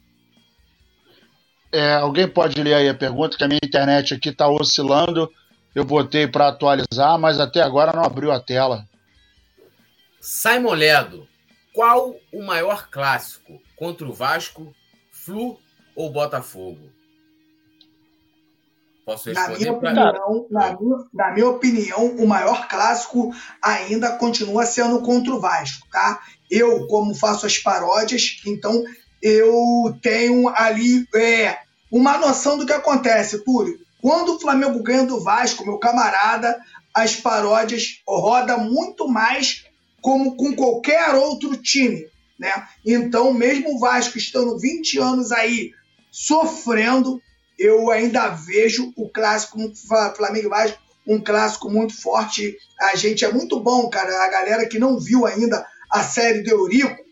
É, alguém pode ler aí a pergunta, que a minha internet aqui está oscilando. Eu botei para atualizar, mas até agora não abriu a tela. Simon Ledo, qual o maior clássico contra o Vasco, Flu ou Botafogo? Posso responder? Na minha, opinião, na, minha, na minha opinião, o maior clássico ainda continua sendo contra o Vasco, tá? Eu, como faço as paródias, então eu tenho ali é, uma noção do que acontece, Túlio. Quando o Flamengo ganha do Vasco, meu camarada, as paródias rodam muito mais como com qualquer outro time, né? Então, mesmo o Vasco estando 20 anos aí sofrendo. Eu ainda vejo o clássico Flamengo Vasco um clássico muito forte. A gente é muito bom, cara. A galera que não viu ainda a série do Eurico,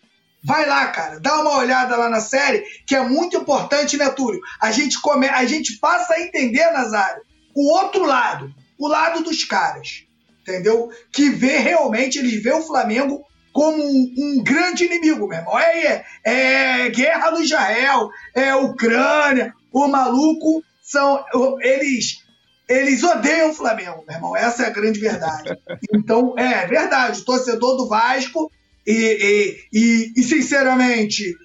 vai lá, cara, dá uma olhada lá na série, que é muito importante, né, Túlio? A gente come, a gente passa a entender, Nazário, o outro lado, o lado dos caras, entendeu? Que vê realmente, eles vê o Flamengo como um, um, grande inimigo, meu irmão. É, é, é, guerra no Israel, é Ucrânia, o maluco são. Eles eles odeiam o Flamengo, meu irmão. Essa é a grande verdade. Então, é verdade, o torcedor do Vasco, e, e, e, e sinceramente,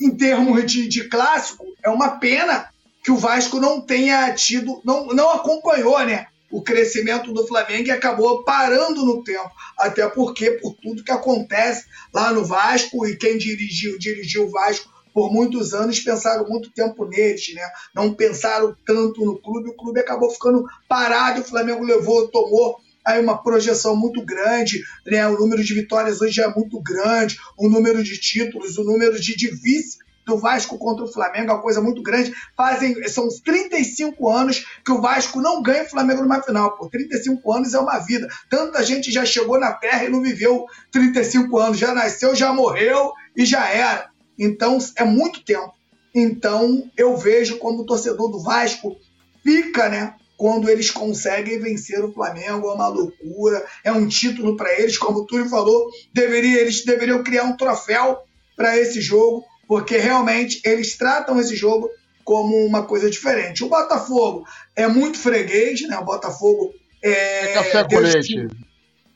em termos de, de, clássico, é uma pena que o Vasco não tenha tido, não, não acompanhou, né? O crescimento do Flamengo acabou parando no tempo. Até porque, por tudo que acontece lá no Vasco, e quem dirigiu, dirigiu o Vasco por muitos anos, pensaram muito tempo neles, né? Não pensaram tanto no clube, o clube acabou ficando parado, o Flamengo levou, tomou aí uma projeção muito grande, né? O número de vitórias hoje é muito grande, o número de títulos, o número de, de vice do Vasco contra o Flamengo, é uma coisa muito grande. Fazem, são 35 anos que o Vasco não ganha o Flamengo numa final. Por 35 anos é uma vida. Tanta gente já chegou na Terra e não viveu 35 anos, já nasceu, já morreu e já era. Então é muito tempo. Então eu vejo como o torcedor do Vasco fica, né? Quando eles conseguem vencer o Flamengo, é uma loucura, é um título para eles, como o Túlio falou, deveria, eles deveriam criar um troféu para esse jogo, porque realmente eles tratam esse jogo como uma coisa diferente. O Botafogo é muito freguês, né? O Botafogo é. é café com leite.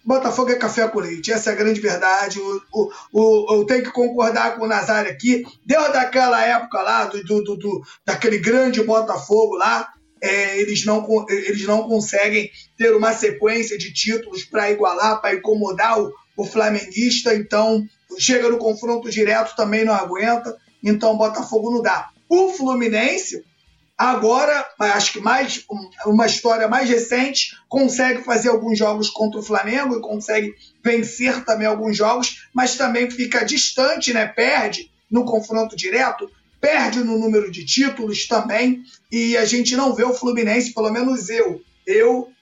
Botafogo é café com leite, essa é a grande verdade. O, o, o, eu tenho que concordar com o Nazário aqui. Deu daquela época lá, do, do, do daquele grande Botafogo lá, é, eles, não, eles não conseguem ter uma sequência de títulos para igualar, para incomodar o, o flamenguista. Então, chega no confronto direto, também não aguenta. Então, o Botafogo não dá. O Fluminense, agora, acho que mais uma história mais recente, consegue fazer alguns jogos contra o Flamengo e consegue vencer também alguns jogos, mas também fica distante, né? Perde no confronto direto perde no número de títulos também, e a gente não vê o Fluminense, pelo menos eu, eu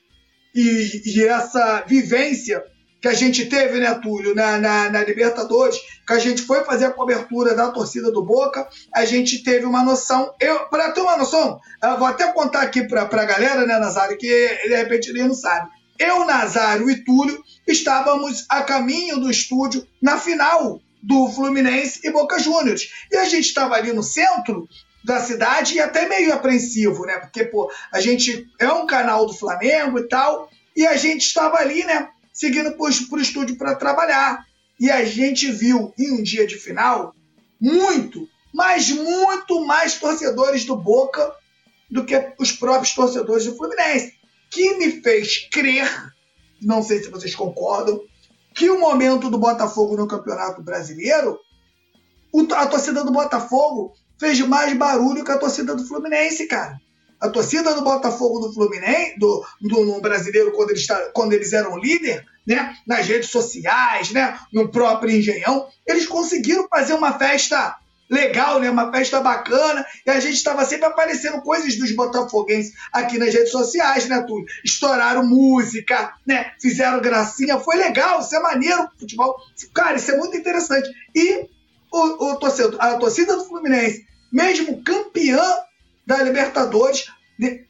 e, e essa vivência que a gente teve, né, Túlio, na, na, na, Libertadores, que a gente foi fazer a cobertura da torcida do Boca, a gente teve uma noção. Eu, para ter uma noção, vou até contar aqui para a galera, né, Nazário, que de repente ele não sabe. Eu, Nazário e Túlio estávamos a caminho do estúdio na final do Fluminense e Boca Juniors. E a gente estava ali no centro da cidade e até meio apreensivo, né? Porque, pô, a gente é um canal do Flamengo e tal, e a gente estava ali, né? Seguindo para o estúdio para trabalhar. E a gente viu em um dia de final muito, mas muito mais torcedores do Boca do que os próprios torcedores do Fluminense. Que me fez crer, não sei se vocês concordam, que o momento do Botafogo no Campeonato Brasileiro, a torcida do Botafogo fez mais barulho que a torcida do Fluminense, cara. A torcida do Botafogo do Fluminense, do, do no brasileiro, quando eles, quando eles eram líder, né, nas redes sociais, né, no próprio Engenhão, eles conseguiram fazer uma festa legal, né? Uma festa bacana. E a gente estava sempre aparecendo coisas dos botafoguenses aqui nas redes sociais, né, Túlio? Estouraram música, né? Fizeram gracinha. Foi legal, isso é maneiro futebol. Cara, isso é muito interessante. E o, o torcedor, a torcida do Fluminense, mesmo campeã da Libertadores,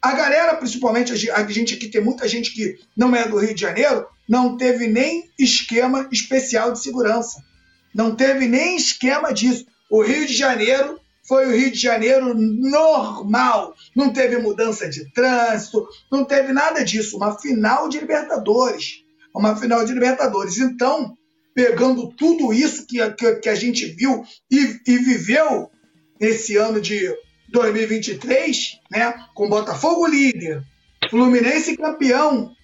a galera, principalmente a gente aqui, tem muita gente que não é do Rio de Janeiro, não teve nem esquema especial de segurança. Não teve nem esquema disso. O Rio de Janeiro foi o Rio de Janeiro normal. Não teve mudança de trânsito, não teve nada disso. Uma final de Libertadores. Uma final de Libertadores. Então, pegando tudo isso que, que, a gente viu e, e, viveu nesse ano de 2023, né, com Botafogo líder, Fluminense campeão,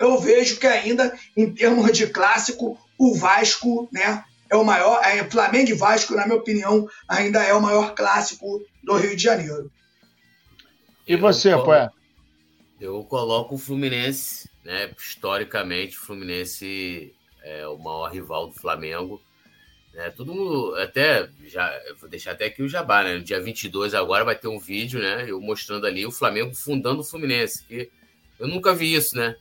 eu vejo que ainda, em termos de clássico, o Vasco né, é o maior, é, Flamengo e Vasco, na minha opinião, ainda é o maior clássico do Rio de Janeiro. E você, eu Poé? Eu coloco o Fluminense, né? Historicamente, o Fluminense é o maior rival do Flamengo. Né? Todo mundo, até, já, vou deixar até aqui o jabá, né? No dia 22 agora vai ter um vídeo, né? Eu mostrando ali o Flamengo fundando o Fluminense. Que eu nunca vi isso, né?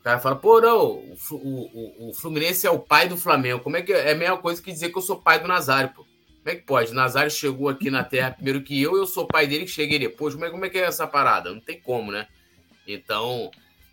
O cara fala, pô, não, o, o, o, Fluminense é o pai do Flamengo. Como é que é? a mesma coisa que dizer que eu sou pai do Nazário, pô? Como é que pode? O Nazário chegou aqui na Terra primeiro que eu, eu sou pai dele que cheguei depois. Como é, como é que é essa parada? Não tem como, né? Então,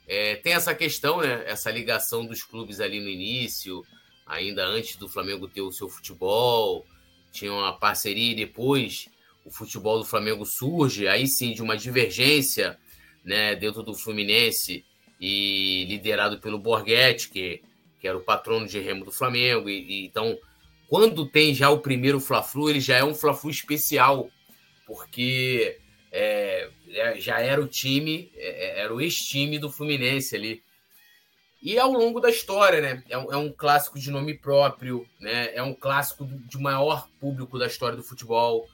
é, tem essa questão, né? Essa ligação dos clubes ali no início, ainda antes do Flamengo ter o seu futebol, tinha uma parceria e depois o futebol do Flamengo surge, aí sim, de uma divergência né, dentro do Fluminense e liderado pelo Borghetti, que, que era o patrono de remo do Flamengo. E, e então, quando tem já o primeiro Fla-Flu, ele já é um Fla-Flu especial, porque é, é já era o time, é, é, era o ex-time do Fluminense ali. E ao longo da história, né? É um, é um, clássico de nome próprio, né? É um clássico de maior público da história do futebol.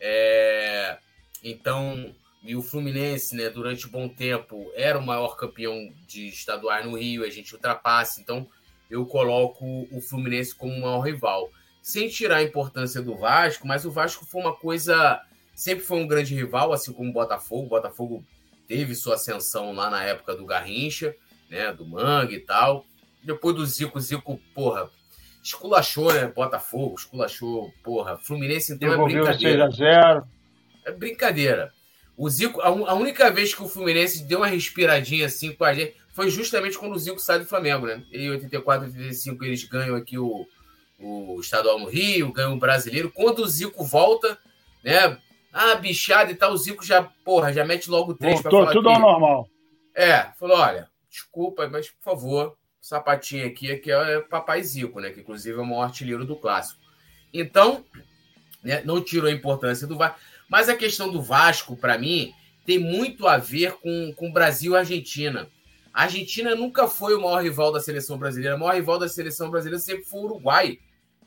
É, então, e o Fluminense, né, durante um bom tempo, era o maior campeão de estaduais no Rio, a gente ultrapassa, então eu coloco o Fluminense como o maior rival. sem tirar a importância do Vasco, mas o Vasco foi uma coisa. Sempre foi um grande rival, assim como o Botafogo. O Botafogo teve sua ascensão lá na época do Garrincha, né? Do Mangue e tal. Depois do Zico, Zico, porra, esculachou, né? Botafogo, esculachou, porra. Fluminense, então Devolveu é brincadeira. 6 a 0 É brincadeira. O Zico, a, a, única vez que o Fluminense deu uma respiradinha assim com a gente foi justamente quando o Zico sai do Flamengo, né? Em 84, 85 eles ganham aqui o, o estadual no Rio, ganham o brasileiro. Quando o Zico volta, né? Ah, bichado e tal, o Zico já, porra, já mete logo três Voltou tudo ao normal. É, falou: olha, desculpa, mas por favor, sapatinho aqui, aqui é Papai Zico, né? Que inclusive é o maior artilheiro do clássico. Então, né, não tirou a importância do Vasco. Mas a questão do Vasco, para mim, tem muito a ver com, com Brasil e Argentina. A Argentina nunca foi o maior rival da seleção brasileira. O maior rival da seleção brasileira sempre foi o Uruguai,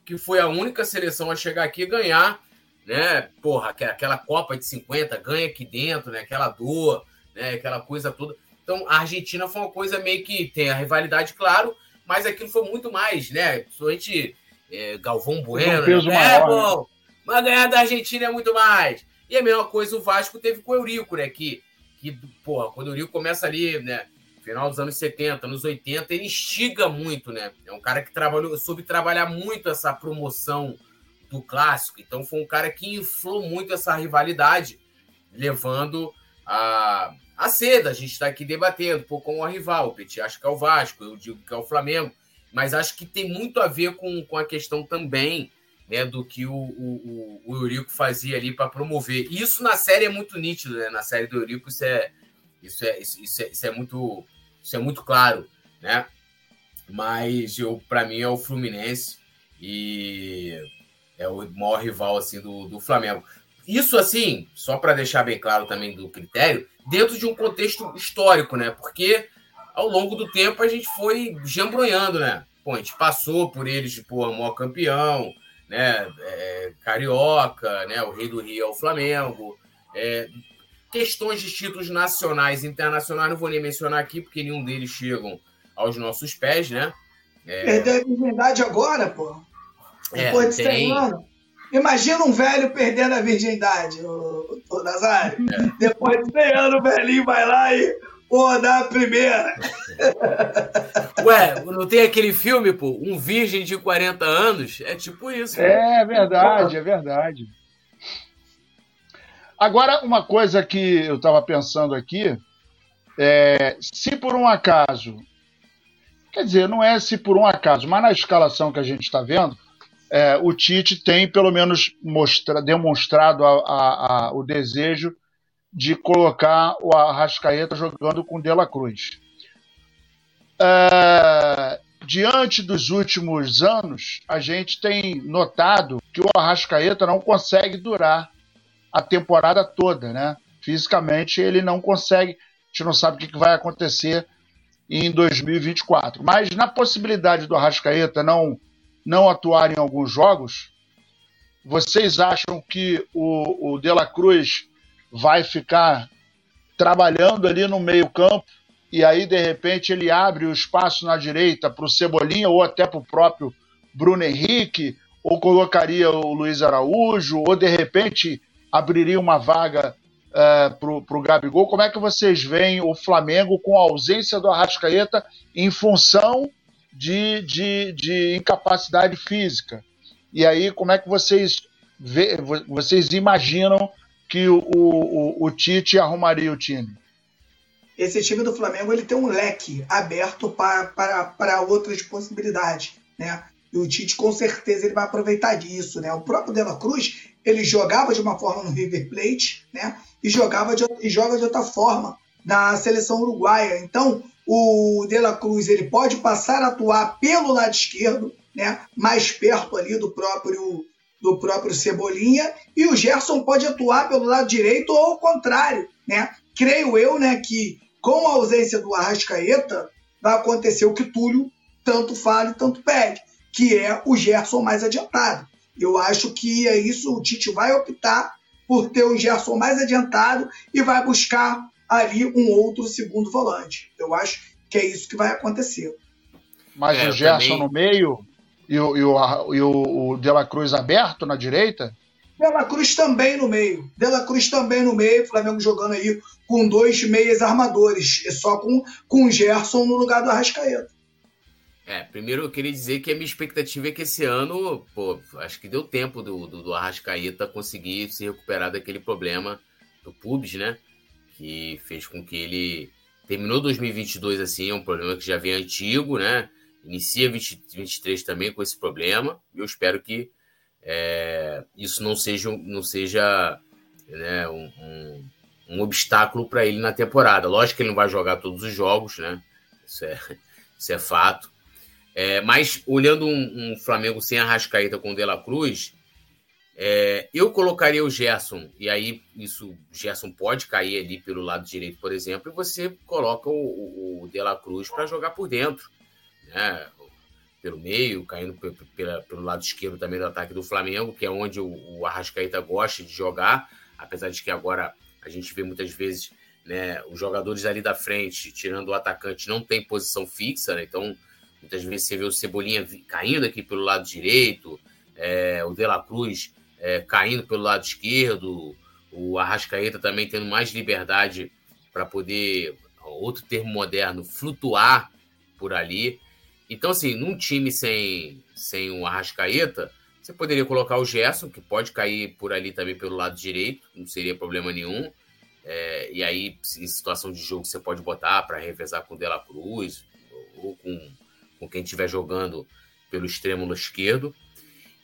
que foi a única seleção a chegar aqui e ganhar, né? Porra, aquela Copa de 50, ganha aqui dentro, né? Aquela dor, né? Aquela coisa toda. Então, a Argentina foi uma coisa meio que tem a rivalidade, claro, mas aquilo foi muito mais, né? Principalmente é, Galvão Bueno. Um peso né? maior, é, bom, mas ganhar da Argentina é muito mais. E a mesma coisa o Vasco teve com o Eurico, né? Que, que porra, quando o Eurico começa ali, né? Final dos anos 70, anos 80, ele instiga muito, né? É um cara que trabalhou, soube trabalhar muito essa promoção do clássico. Então foi um cara que inflou muito essa rivalidade, levando a, a seda. A gente está aqui debatendo, pô, com o rival. O Petit acho que é o Vasco, eu digo que é o Flamengo. Mas acho que tem muito a ver com, com a questão também né, do que o, o, o Eurico fazia ali para promover. E isso na série é muito nítido, né? Na série do Eurico isso é, isso é, isso é, isso é, muito, isso é muito claro, né? Mas para mim é o Fluminense e é o maior rival assim do, do Flamengo. Isso assim, só para deixar bem claro também do critério, dentro de um contexto histórico, né? Porque ao longo do tempo a gente foi jambronhando, né? Pô, a gente passou por eles de pô, maior campeão, né? É, Carioca, né? O Rei do Rio é o Flamengo. É, questões de títulos nacionais e internacionais, não vou nem mencionar aqui, porque nenhum deles chegam aos nossos pés, né? É... Perdeu a virgindade agora, pô. Depois é, de tem... Imagina um velho perdendo a virgindade, o, o Nazário. É. Depois de 100 anos, o velhinho vai lá e Pô, dá a primeira. Ué, não tem aquele filme, pô? Um virgem de 40 anos? É tipo isso. É, é verdade, é verdade. Agora, uma coisa que eu estava pensando aqui, é, se por um acaso, quer dizer, não é se por um acaso, mas na escalação que a gente está vendo, é, o Tite tem pelo menos mostra, demonstrado a, a, a, o desejo de colocar o Arrascaeta jogando com Dela Cruz. É, diante dos últimos anos, a gente tem notado que o Arrascaeta não consegue durar a temporada toda, né? Fisicamente ele não consegue, a gente não sabe o que vai acontecer em 2024. Mas na possibilidade do Arrascaeta não, não atuar em alguns jogos, vocês acham que o, o De La Cruz vai ficar trabalhando ali no meio-campo e aí de repente ele abre o espaço na direita para o Cebolinha ou até para o próprio Bruno Henrique, ou colocaria o Luiz Araújo, ou de repente abriria uma vaga uh, para o Gabigol. Como é que vocês veem o Flamengo com a ausência do Arrascaeta em função de, de, de incapacidade física? E aí, como é que vocês, vê, vocês imaginam que o, o, o Tite arrumaria o time? Esse time do Flamengo ele tem um leque aberto para, para, para outras possibilidades, né? E o Tite com certeza ele vai aproveitar disso, né? O próprio Dela Cruz ele jogava de uma forma no River Plate, né? E jogava de, e joga de outra forma na seleção uruguaia. Então o De La Cruz ele pode passar a atuar pelo lado esquerdo, né? Mais perto ali do próprio do próprio Cebolinha, e o Gerson pode atuar pelo lado direito ou ao contrário, né? Creio eu, né, que com a ausência do Arrascaeta vai acontecer o que Túlio tanto fala e tanto pede, que é o Gerson mais adiantado. Eu acho que é isso, o Tite vai optar por ter o Gerson mais adiantado e vai buscar ali um outro segundo volante. Eu acho que é isso que vai acontecer. Mas é, o Gerson também... no meio e o, e o, e o, o De La Cruz aberto na direita? De La Cruz também no meio. De La Cruz também no meio. Flamengo jogando aí com dois meias armadores. E só com, com o Gerson no lugar do Arrascaeta. É, primeiro eu queria dizer que a minha expectativa é que esse ano, pô, acho que deu tempo do, do, do Arrascaeta conseguir se recuperar daquele problema do Pubs, né? Que fez com que ele terminou 2022 assim, é um problema que já vem antigo, né? Inicia 2023 também com esse problema. E eu espero que é, isso não seja, não seja né, um, um, um obstáculo para ele na temporada. Lógico que ele não vai jogar todos os jogos, né? Isso é, isso é fato. É, mas olhando um, um, Flamengo sem a Rascaeta com o De La Cruz, é, eu colocaria o Gerson, e aí isso, o Gerson pode cair ali pelo lado direito, por exemplo, e você coloca o, o De La Cruz para jogar por dentro, né? pelo meio, caindo pela, pelo lado esquerdo também do ataque do Flamengo, que é onde o, o Arrascaeta gosta de jogar, apesar de que agora a gente vê muitas vezes né, os jogadores ali da frente, tirando o atacante, não tem posição fixa, né? então Muitas vezes você vê o Cebolinha caindo aqui pelo lado direito, é, o De La Cruz é, caindo pelo lado esquerdo, o Arrascaeta também tendo mais liberdade para poder, outro termo moderno, flutuar por ali. Então, assim, num time sem, sem o Arrascaeta, você poderia colocar o Gerson, que pode cair por ali também pelo lado direito, não seria problema nenhum. É, e aí, em situação de jogo, você pode botar para revezar com o De La Cruz ou com com quem estiver jogando pelo extremo esquerdo.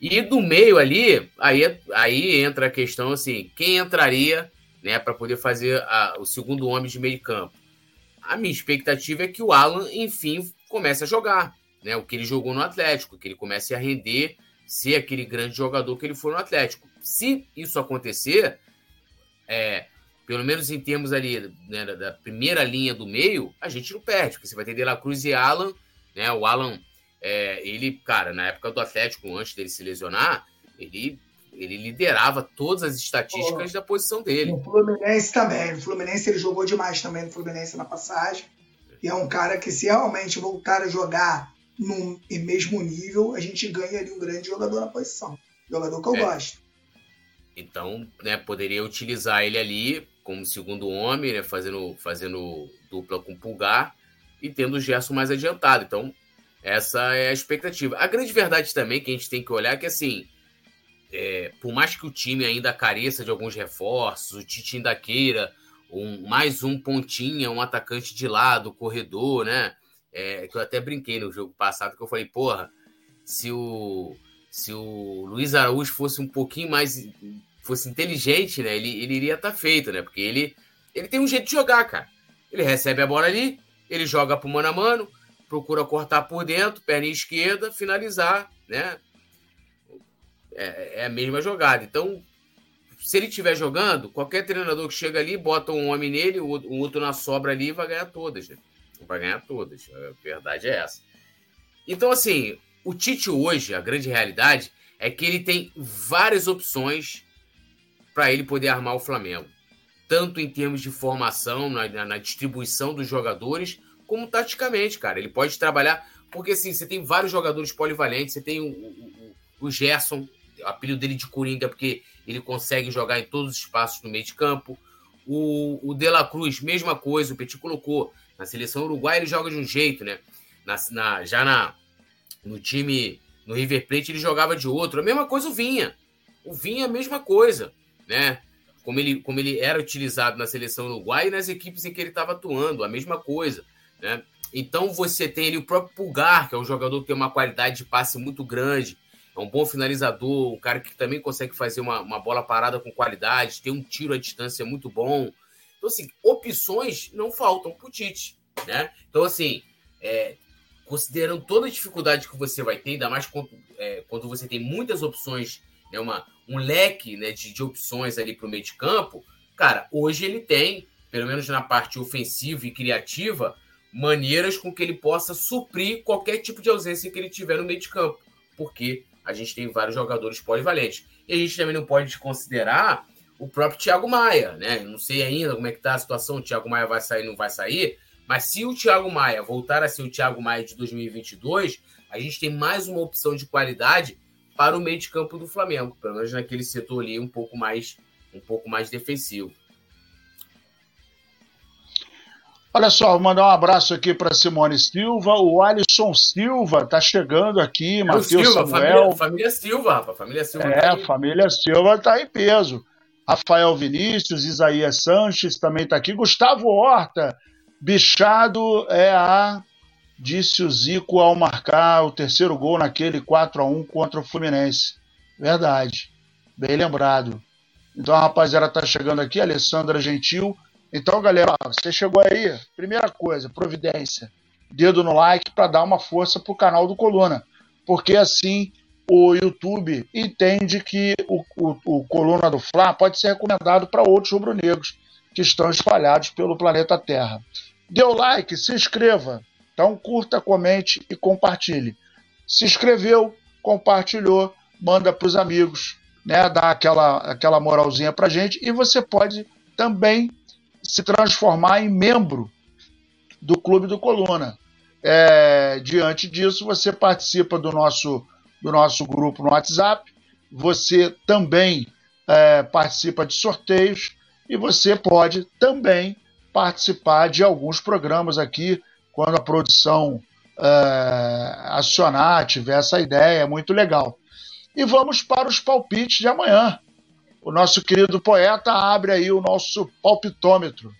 E do meio ali, aí, aí entra a questão assim, quem entraria né, para poder fazer a, o segundo homem de meio campo? A minha expectativa é que o Alan, enfim, comece a jogar. Né, o que ele jogou no Atlético, que ele comece a render, ser aquele grande jogador que ele foi no Atlético. Se isso acontecer, é, pelo menos em termos ali né, da primeira linha do meio, a gente não perde, porque você vai ter De La Cruz e Alan né? O Alan, é, ele, cara, na época do Atlético, antes dele se lesionar, ele, ele liderava todas as estatísticas da posição dele. No Fluminense também. No Fluminense ele jogou demais também no Fluminense na passagem. E é um cara que, se realmente voltar a jogar no mesmo nível, a gente ganha ali um grande jogador na posição. Jogador que eu é. gosto. Então, né, poderia utilizar ele ali como segundo homem, né, fazendo, fazendo dupla com o Pulgar e tendo o Gerson mais adiantado. Então, essa é a expectativa. A grande verdade também que a gente tem que olhar é que, assim, é, por mais que o time ainda careça de alguns reforços, o Tite ainda queira um, mais um pontinha, um atacante de lado, corredor, né? É, que eu até brinquei no jogo passado, que eu falei, porra, se o, se o Luiz Araújo fosse um pouquinho mais fosse inteligente, né? Ele, ele iria estar tá feito, né? Porque ele, ele tem um jeito de jogar, cara. Ele recebe a bola ali, ele joga pro mano a mano, procura cortar por dentro, perna esquerda, finalizar, né? É, é a mesma jogada. Então, se ele estiver jogando, qualquer treinador que chega ali, bota um homem nele, o outro na sobra ali, vai ganhar todas, né? Vai ganhar todas. A verdade é essa. Então, assim, o Tite hoje, a grande realidade é que ele tem várias opções para ele poder armar o Flamengo tanto em termos de formação, na, na, distribuição dos jogadores, como taticamente, cara. Ele pode trabalhar, porque assim, você tem vários jogadores polivalentes, você tem o, o, o Gerson, o apelido dele de Coringa, porque ele consegue jogar em todos os espaços no meio de campo. O, o De La Cruz, mesma coisa, o Petit colocou. Na seleção uruguaia ele joga de um jeito, né? Na, na, já na, no time, no River Plate, ele jogava de outro. A mesma coisa o Vinha. O Vinha, a mesma coisa, né? como ele, como ele era utilizado na seleção uruguaia e nas equipes em que ele estava atuando, a mesma coisa. Né? Então você tem ali o próprio Pulgar, que é um jogador que tem uma qualidade de passe muito grande, é um bom finalizador, um cara que também consegue fazer uma, uma bola parada com qualidade, tem um tiro à distância muito bom. Então, assim, opções não faltam para o Tite. Né? Então, assim, é, considerando toda a dificuldade que você vai ter, ainda mais quando, é, quando você tem muitas opções né, uma, um leque né, de, de opções ali para o meio de campo, cara, hoje ele tem, pelo menos na parte ofensiva e criativa, maneiras com que ele possa suprir qualquer tipo de ausência que ele tiver no meio de campo, porque a gente tem vários jogadores polivalentes. E a gente também não pode considerar o próprio Thiago Maia, né? Não sei ainda como é que tá a situação, o Thiago Maia vai sair, não vai sair, mas se o Thiago Maia voltar a ser o Thiago Maia de 2022, a gente tem mais uma opção de qualidade para o meio de campo do Flamengo, pelo menos naquele setor ali um pouco mais, um pouco mais defensivo. Olha só, vou mandar um abraço aqui para Simone Silva. O Alisson Silva está chegando aqui. É Matheus Samuel. Família, família, Silva, rapaz. Família Silva. É, tá família Silva está em peso. Rafael Vinícius, Isaías Sanches também está aqui. Gustavo Horta, bichado é a. Disse o Zico ao marcar o terceiro gol naquele 4 a 1 contra o Fluminense. Verdade. Bem lembrado. Então a rapaziada está chegando aqui, Alessandra Gentil. Então, galera, você chegou aí, primeira coisa, providência. Dedo no like para dar uma força pro canal do Coluna. Porque assim o YouTube entende que o, o, o Coluna do Fla pode ser recomendado para outros rubro-negros que estão espalhados pelo planeta Terra. Dê o like, se inscreva. Então curta, comente e compartilhe. Se inscreveu, compartilhou, manda para os amigos, né? Dá aquela, aquela moralzinha para gente e você pode também se transformar em membro do Clube do Coluna. É, diante disso, você participa do nosso, do nosso grupo no WhatsApp, você também é, participa de sorteios e você pode também participar de alguns programas aqui quando a produção é, acionar, tiver essa ideia, é muito legal. E vamos para os palpites de amanhã o nosso querido poeta abre aí o nosso palpitômetro.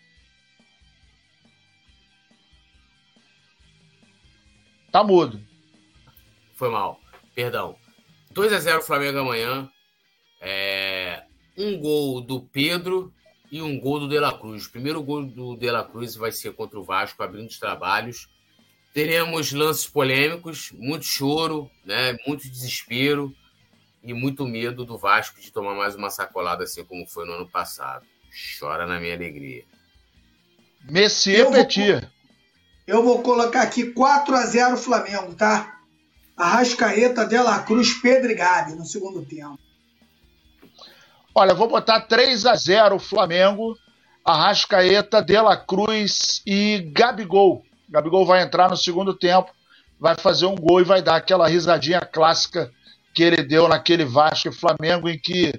Tá mudo. Foi mal. Perdão. 2 a 0 Flamengo amanhã. É... Um gol do Pedro e um gol do De La Cruz. O primeiro gol do De La Cruz vai ser contra o Vasco, abrindo os trabalhos. Teremos lances polêmicos, muito choro, né? muito desespero e muito medo do Vasco de tomar mais uma sacolada assim como foi no ano passado. Chora na minha alegria. Messier Petit. Eu vou colocar aqui 4 a 0 Flamengo, tá? Arrascaeta, Dela Cruz, Pedro e Gabi no segundo tempo. Olha, vou botar 3 a 0 Flamengo, Arrascaeta, Dela Cruz e Gabigol. Gabigol vai entrar no segundo tempo, vai fazer um gol e vai dar aquela risadinha clássica que ele deu naquele Vasco e Flamengo, em que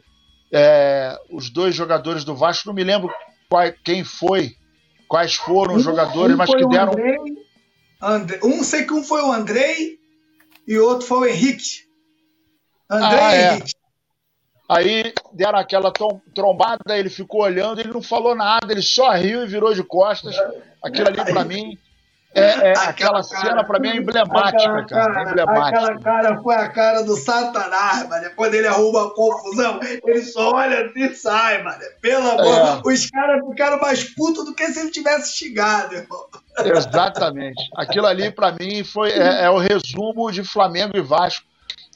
é, os dois jogadores do Vasco, não me lembro qual, quem foi, quais foram os jogadores, um mas que deram. Andrei, Andrei, um sei que um foi o Andrei e o outro foi o Henrique. Andrei ah, e é. Henrique. Aí deram aquela trombada, ele ficou olhando, ele não falou nada, ele só riu e virou de costas. Aquilo ali para mim é, é aquela, aquela cena para mim é emblemática, cara, cara. emblemática. Aquela cara foi a cara do Satanás, mano. Quando ele arruma a confusão, ele só olha assim e sai, mano. Pelo amor, é. os caras ficaram mais putos do que se ele tivesse xingado, irmão. Exatamente. Aquilo ali, para mim, foi é, é, o resumo de Flamengo e Vasco.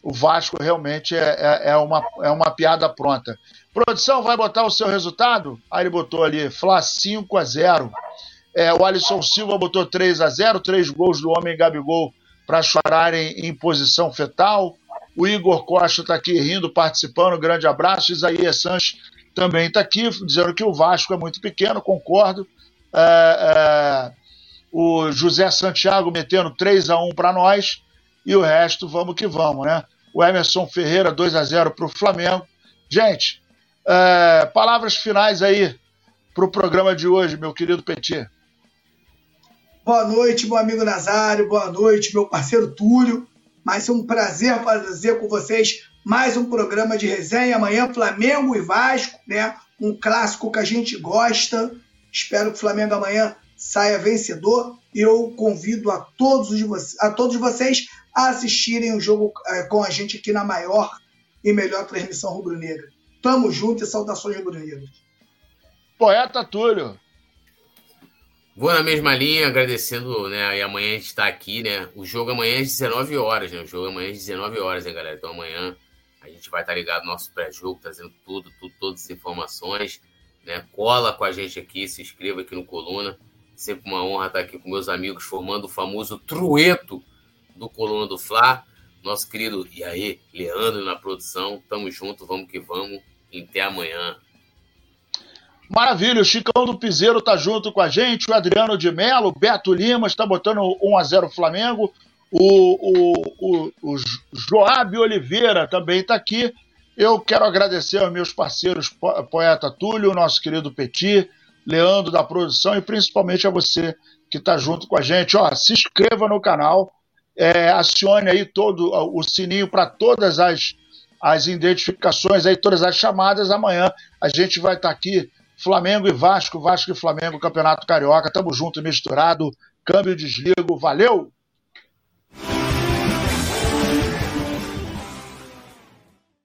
O Vasco realmente é, é, é, uma, é uma piada pronta. Produção, vai botar o seu resultado? Aí ele botou ali, Fla 5 a 0 é, o Alisson Silva botou 3 a 0 três gols do homem Gabigol para chorarem em posição fetal. O Igor Costa está aqui rindo, participando. Grande abraço. Isaías Sanches também está aqui, dizendo que o Vasco é muito pequeno, concordo. É, é, o José Santiago metendo 3 a 1 para nós. E o resto, vamos que vamos, né? O Emerson Ferreira, 2 a 0 para o Flamengo. Gente, é, palavras finais aí para o programa de hoje, meu querido Petit. Boa noite, meu amigo Nazário. Boa noite, meu parceiro Túlio. Mas é um prazer fazer com vocês mais um programa de resenha. Amanhã, Flamengo e Vasco, né? Um clássico que a gente gosta. Espero que o Flamengo amanhã saia vencedor. E eu convido a todos, vocês, a todos vocês a assistirem o jogo é, com a gente aqui na maior e melhor transmissão rubro-negra. Tamo junto e saudações rubro-negras. Poeta Túlio. Vou na mesma linha, agradecendo, né? E amanhã a gente está aqui, né? O jogo amanhã é às 19 horas, né? O jogo amanhã é às 19 horas, hein, galera? Então amanhã a gente vai estar tá ligado no nosso pré-jogo, trazendo tudo, tudo, todas as informações, né? Cola com a gente aqui, se inscreva aqui no Coluna. Sempre uma honra estar aqui com meus amigos, formando o famoso trueto do Coluna do Fla. Nosso querido, e aí, Leandro na produção. Tamo junto, vamos que vamos. Até amanhã. Maravilha, o Chicão do Piseiro tá junto com a gente, o Adriano de Melo, Beto Lima está botando 1 a 0 Flamengo, O, o, o, o Joab Oliveira também está aqui. Eu quero agradecer aos meus parceiros, poeta Túlio, nosso querido Petit, Leandro da produção e principalmente a você que está junto com a gente. Ó, se inscreva no canal, é, acione aí todo o sininho para todas as, as identificações, aí todas as chamadas. Amanhã a gente vai estar tá aqui, Flamengo e Vasco, Vasco e Flamengo, Campeonato Carioca. Tamo junto misturado. Câmbio desligo. Valeu!